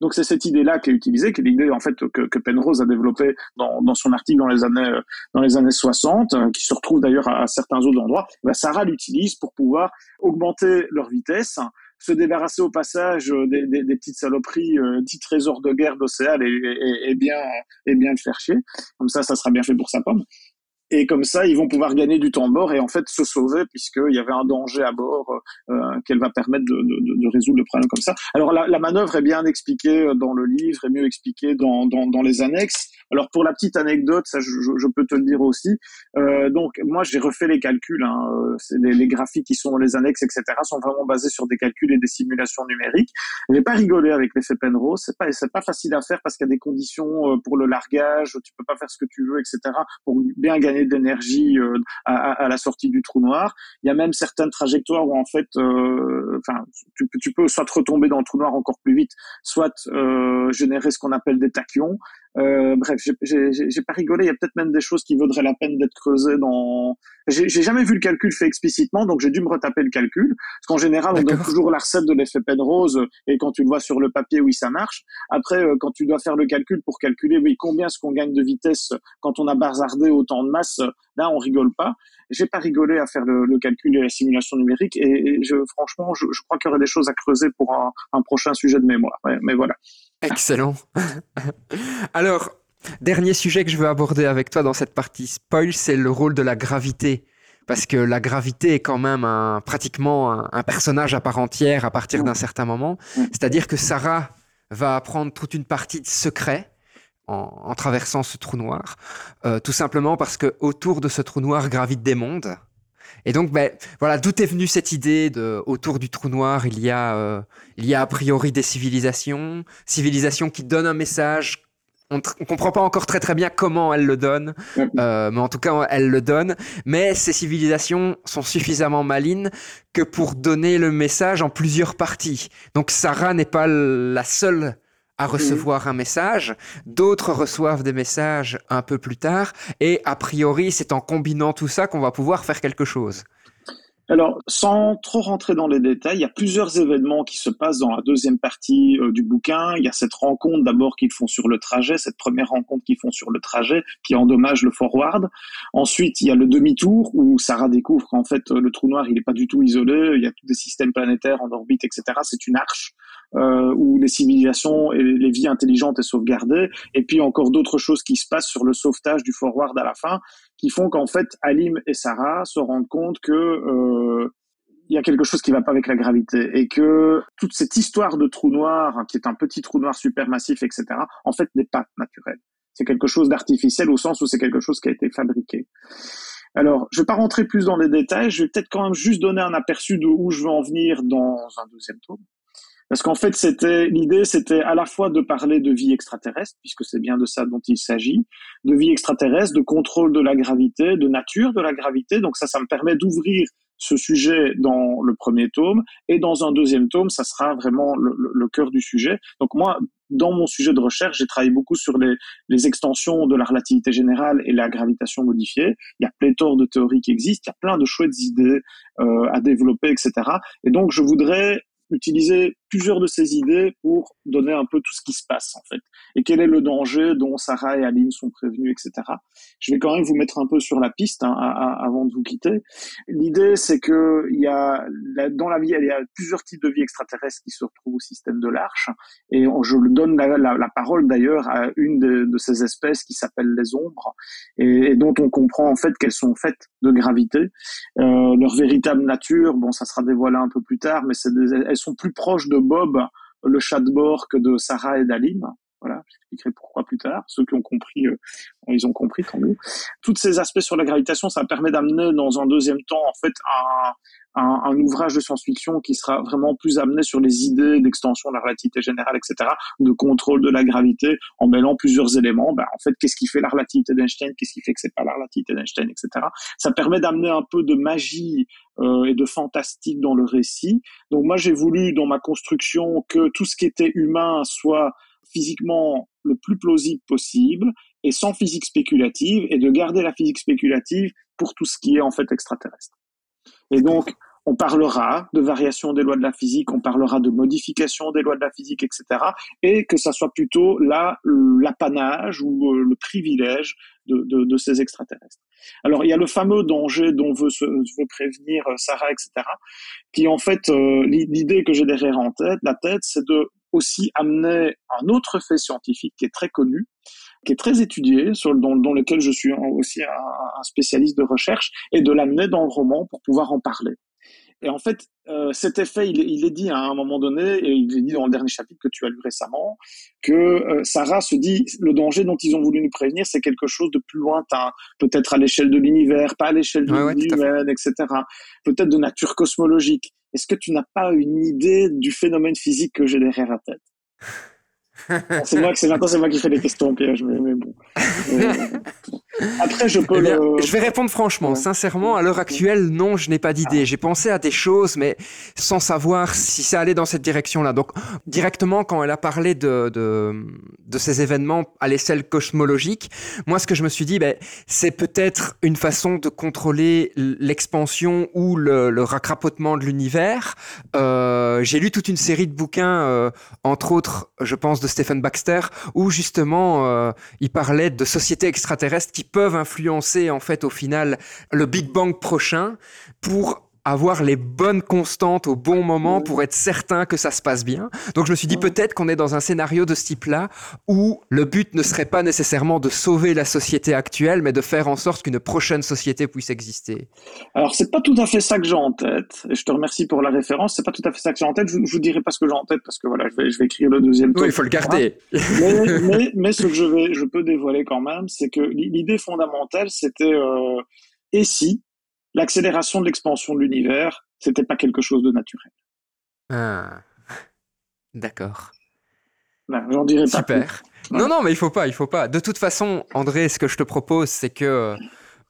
Donc c'est cette idée-là qui est utilisée, qui est l'idée en fait que, que Penrose a développée dans, dans, son article dans les années dans les années 60, euh, qui se retrouve d'ailleurs à, certains autres endroits. Ben Sarah l'utilise pour pouvoir augmenter leur vitesse se débarrasser au passage euh, des, des, des petites saloperies, euh, petits trésors de guerre d'Océane et, et, et, bien, et bien le faire chier. Comme ça, ça sera bien fait pour sa pomme. Et comme ça, ils vont pouvoir gagner du temps à bord et en fait se sauver puisqu'il y avait un danger à bord euh, euh qu'elle va permettre de, de, de, résoudre le problème comme ça. Alors la, la, manœuvre est bien expliquée dans le livre et mieux expliquée dans, dans, dans les annexes. Alors pour la petite anecdote, ça je, je peux te le dire aussi. Euh, donc moi j'ai refait les calculs. Hein, les, les, graphiques qui sont dans les annexes, etc. sont vraiment basés sur des calculs et des simulations numériques. J'ai pas rigolé avec l'effet Penrose. C'est pas c'est pas facile à faire parce qu'il y a des conditions euh, pour le largage. Tu peux pas faire ce que tu veux, etc. Pour bien gagner d'énergie euh, à, la sortie du trou noir. Il y a même certaines trajectoires où en fait, euh, enfin, tu, tu, peux soit retomber dans le trou noir encore plus vite, soit euh, générer ce qu'on appelle des tachyons. Euh, bref, j'ai pas rigolé. Il y a peut-être même des choses qui vaudraient la peine d'être creusées dans. J'ai jamais vu le calcul fait explicitement, donc j'ai dû me retaper le calcul. Parce qu'en général, on donne toujours la recette de l'effet Penrose, et quand tu le vois sur le papier, oui, ça marche. Après, euh, quand tu dois faire le calcul pour calculer, oui, combien est-ce qu'on gagne de vitesse quand on a bazardé autant de masse, là, on rigole pas. J'ai pas rigolé à faire le, le, calcul de la simulation numérique, et, je, franchement, je, je, crois qu'il y aurait des choses à creuser pour un, un prochain sujet de mémoire. mais voilà.
Excellent. Alors, dernier sujet que je veux aborder avec toi dans cette partie spoil, c'est le rôle de la gravité. Parce que la gravité est quand même un, pratiquement un, personnage à part entière à partir d'un certain moment. C'est-à-dire que Sarah va apprendre toute une partie de secret en, traversant ce trou noir, euh, tout simplement parce que autour de ce trou noir gravitent des mondes et donc, ben, voilà, d'où est venue cette idée de autour du trou noir, il y a, euh, il y a a priori des civilisations, civilisations qui donnent un message. On ne comprend pas encore très très bien comment elles le donnent, euh, mais en tout cas elles le donnent. Mais ces civilisations sont suffisamment malines que pour donner le message en plusieurs parties. Donc Sarah n'est pas la seule à mhm. recevoir un message, d'autres reçoivent des messages un peu plus tard, et a priori, c'est en combinant tout ça qu'on va pouvoir faire quelque chose.
Alors, sans trop rentrer dans les détails, il y a plusieurs événements qui se passent dans la deuxième partie euh, du bouquin. Il y a cette rencontre d'abord qu'ils font sur le trajet, cette première rencontre qu'ils font sur le trajet qui endommage le forward. Ensuite, il y a le demi-tour où Sarah découvre qu'en fait le trou noir il n'est pas du tout isolé, il y a tous des systèmes planétaires en orbite, etc. C'est une arche euh, où les civilisations et les vies intelligentes sont sauvegardées. Et puis encore d'autres choses qui se passent sur le sauvetage du forward à la fin qui font qu'en fait, Alim et Sarah se rendent compte que euh, il y a quelque chose qui va pas avec la gravité et que toute cette histoire de trou noir, qui est un petit trou noir supermassif, etc., en fait, n'est pas naturelle. C'est quelque chose d'artificiel au sens où c'est quelque chose qui a été fabriqué. Alors, je vais pas rentrer plus dans les détails, je vais peut-être quand même juste donner un aperçu de où je veux en venir dans un deuxième tome. Parce qu'en fait, c'était l'idée, c'était à la fois de parler de vie extraterrestre, puisque c'est bien de ça dont il s'agit, de vie extraterrestre, de contrôle de la gravité, de nature de la gravité. Donc ça, ça me permet d'ouvrir ce sujet dans le premier tome, et dans un deuxième tome, ça sera vraiment le, cœur du sujet. Donc moi, dans mon sujet de recherche, j'ai travaillé beaucoup sur les, les, extensions de la relativité générale et la gravitation modifiée. Il y a pléthore de théories qui existent, il y a plein de chouettes idées euh, à développer, etc. Et donc, je voudrais utiliser plusieurs de ces idées pour donner un peu tout ce qui se passe en fait. Et quel est le danger dont Sarah et Aline sont prévenus etc je vais quand même vous mettre un peu sur la piste hein, avant de vous quitter. L'idée c'est que il y a dans la vie il y a plusieurs types de vie extraterrestres qui se retrouvent au système de l'Arche. Et je donne la, parole d'ailleurs à une de, ces espèces qui s'appelle les ombres. Et, dont on comprend en fait qu'elles sont faites de gravité. Euh, leur véritable nature bon ça sera dévoilé un peu plus tard mais elles sont plus proches de Bob, le chat de que de Sarah et d'Alim. Voilà, j'expliquerai pourquoi plus tard. Ceux qui ont compris, euh, ils ont compris, tant mieux. Tous ces aspects sur la gravitation, ça permet d'amener dans un deuxième temps, en fait, un, un, un ouvrage de science-fiction qui sera vraiment plus amené sur les idées d'extension de la relativité générale, etc., de contrôle de la gravité, en mêlant plusieurs éléments. Ben, en fait, qu'est-ce qui fait la relativité d'Einstein, qu'est-ce qui fait que c'est pas la relativité d'Einstein, etc. Ça permet d'amener un peu de magie euh, et de fantastique dans le récit. Donc moi, j'ai voulu dans ma construction que tout ce qui était humain soit physiquement le plus plausible possible et sans physique spéculative et de garder la physique spéculative pour tout ce qui est en fait extraterrestre. Et donc, on parlera de variation des lois de la physique, on parlera de modification des lois de la physique, etc. Et que ça soit plutôt là l'apanage ou euh, le privilège de, de, ces extraterrestres. Alors il y a le fameux danger dont veut, se, veut prévenir euh, Sarah, etc. Qui en fait, euh, l'idée que j'ai derrière en tête, la tête, c'est de aussi amener un autre fait scientifique qui est très connu, qui est très étudié, sur, dans, dans lequel je suis aussi un, un spécialiste de recherche, et de l'amener dans le roman pour pouvoir en parler. Et en fait, euh, cet effet, il, il, est dit à un moment donné, et il est dit dans le dernier chapitre que tu as lu récemment, que euh, Sarah se dit le danger dont ils ont voulu nous prévenir, c'est quelque chose de plus lointain, peut-être à l'échelle de l'univers, pas à l'échelle de ouais, l'univers, etc. Peut-être de nature cosmologique. Est-ce que tu n'as pas une idée du phénomène physique que j'ai derrière la tête? c'est moi, c'est maintenant c'est moi qui fais les questions pièges, mais, mais bon. Après, je peux.
Eh je vais répondre franchement, sincèrement, à l'heure actuelle, non, je n'ai pas d'idée. J'ai pensé à des choses, mais sans savoir si ça allait dans cette direction-là. Donc, directement, quand elle a parlé de de, de ces événements à l'échelle cosmologique, moi, ce que je me suis dit, ben, c'est peut-être une façon de contrôler l'expansion ou le, le racrapotement de l'univers. Euh, J'ai lu toute une série de bouquins, euh, entre autres, je pense, de Stephen Baxter, où justement euh, il parlait de sociétés extraterrestres qui peuvent influencer en fait au final le Big Bang prochain pour avoir les bonnes constantes au bon moment pour être certain que ça se passe bien. Donc je me suis dit peut-être qu'on est dans un scénario de ce type-là où le but ne serait pas nécessairement de sauver la société actuelle, mais de faire en sorte qu'une prochaine société puisse exister.
Alors c'est pas tout à fait ça que j'ai en tête. Et je te remercie pour la référence. C'est pas tout à fait ça que j'ai en tête. Je, je vous dirai pas ce que j'ai en tête parce que voilà, je vais, je vais écrire le deuxième.
Oui, il faut le garder.
mais, mais, mais, ce que je vais, je peux dévoiler quand même, c'est que l'idée fondamentale, c'était euh, et si l'accélération de l'expansion de l'univers, c'était pas quelque chose de naturel.
Ah, d'accord.
J'en dirais pas.
Super. Non, non, mais il faut pas, il faut pas. De toute façon, André, ce que je te propose, c'est que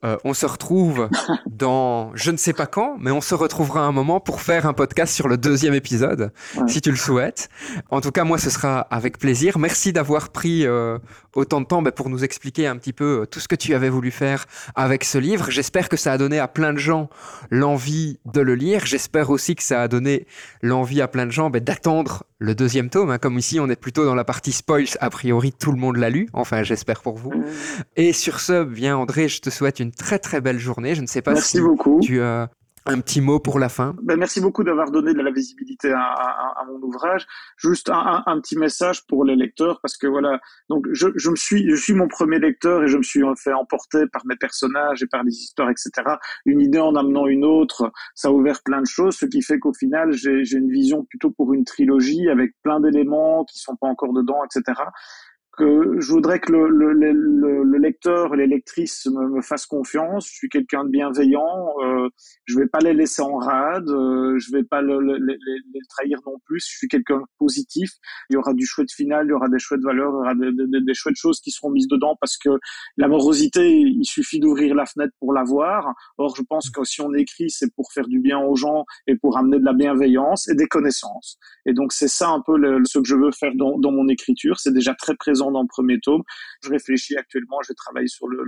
euh, on se retrouve dans je ne sais pas quand, mais on se retrouvera un moment pour faire un podcast sur le deuxième épisode, ouais. si tu le souhaites. En tout cas, moi, ce sera avec plaisir. Merci d'avoir pris euh, autant de temps bah, pour nous expliquer un petit peu euh, tout ce que tu avais voulu faire avec ce livre. J'espère que ça a donné à plein de gens l'envie de le lire. J'espère aussi que ça a donné l'envie à plein de gens bah, d'attendre le deuxième tome. Hein. Comme ici, on est plutôt dans la partie spoils. A priori, tout le monde l'a lu. Enfin, j'espère pour vous. Et sur ce, bien André, je te souhaite une très très belle journée. Je ne sais pas
Merci
si
beaucoup.
tu as un petit mot pour la fin.
Ben, merci beaucoup d'avoir donné de la visibilité à, à, à mon ouvrage. Juste un, un, petit message pour les lecteurs parce que voilà, donc je, je, me suis, je suis mon premier lecteur et je me suis fait emporter par mes personnages et par les histoires, etc. Une idée en amenant une autre, ça a ouvert plein de choses, ce qui fait qu'au final j'ai une vision plutôt pour une trilogie avec plein d'éléments qui sont pas encore dedans, etc que je voudrais que le, le, le, le lecteur, les lectrices me, me fassent confiance. Je suis quelqu'un de bienveillant. Euh, je vais pas les laisser en rade. Euh, je vais pas le, les, trahir non plus. Je suis quelqu'un de positif. Il y aura du chouette final, il y aura des chouettes valeurs, il y aura des, des, des chouettes choses qui seront mises dedans parce que l'amorosité, il suffit d'ouvrir la fenêtre pour la voir. Or, je pense que si on écrit, c'est pour faire du bien aux gens et pour amener de la bienveillance et des connaissances. Et donc, c'est ça un peu ce que je veux faire dans, dans mon écriture. C'est déjà très présent dans le premier tome. Je réfléchis actuellement, je vais travailler sur le,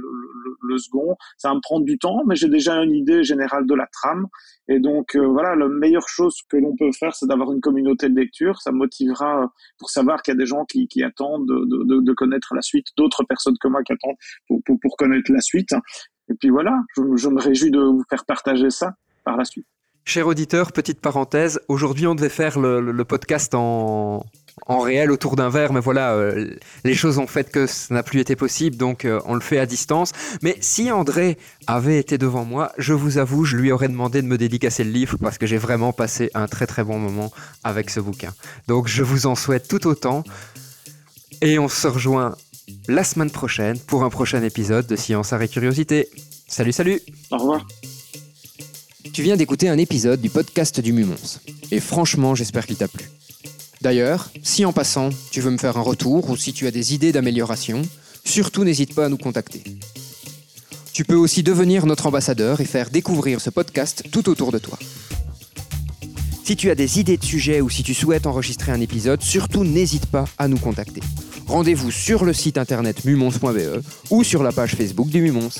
second. Ça va me prendre du temps, mais j'ai déjà une idée générale de la trame. Et donc, euh, voilà, la meilleure chose que l'on peut faire, c'est d'avoir une communauté de lecture. Ça motivera euh, pour savoir qu'il y a des gens qui, attendent de, connaître la suite, d'autres personnes comme moi qui attendent pour, pour, connaître la suite. Et puis voilà, je me réjouis de vous faire partager ça par la suite.
Cher auditeur, petite parenthèse, aujourd'hui on devait faire le, podcast en, en réel autour d'un verre, mais voilà, euh, les choses ont fait que ça n'a plus été possible, donc euh, on le fait à distance. Mais si André avait été devant moi, je vous avoue, je lui aurais demandé de me dédicacer le livre parce que j'ai vraiment passé un très très bon moment avec ce bouquin. Donc je vous en souhaite tout autant. Et on se rejoint la semaine prochaine pour un prochain épisode de Science, Art et Curiosité. Salut, salut
Au revoir
Tu viens d'écouter un épisode du podcast du Mumons. Et franchement, j'espère qu'il t'a plu. D'ailleurs, si en passant, tu veux me faire un retour ou si tu as des idées d'amélioration, surtout n'hésite pas à nous contacter. Tu peux aussi devenir notre ambassadeur et faire découvrir ce podcast tout autour de toi. Si tu as des idées de sujets ou si tu souhaites enregistrer un épisode, surtout n'hésite pas à nous contacter. Rendez-vous sur le site internet mumons.be ou sur la page Facebook du Mumons.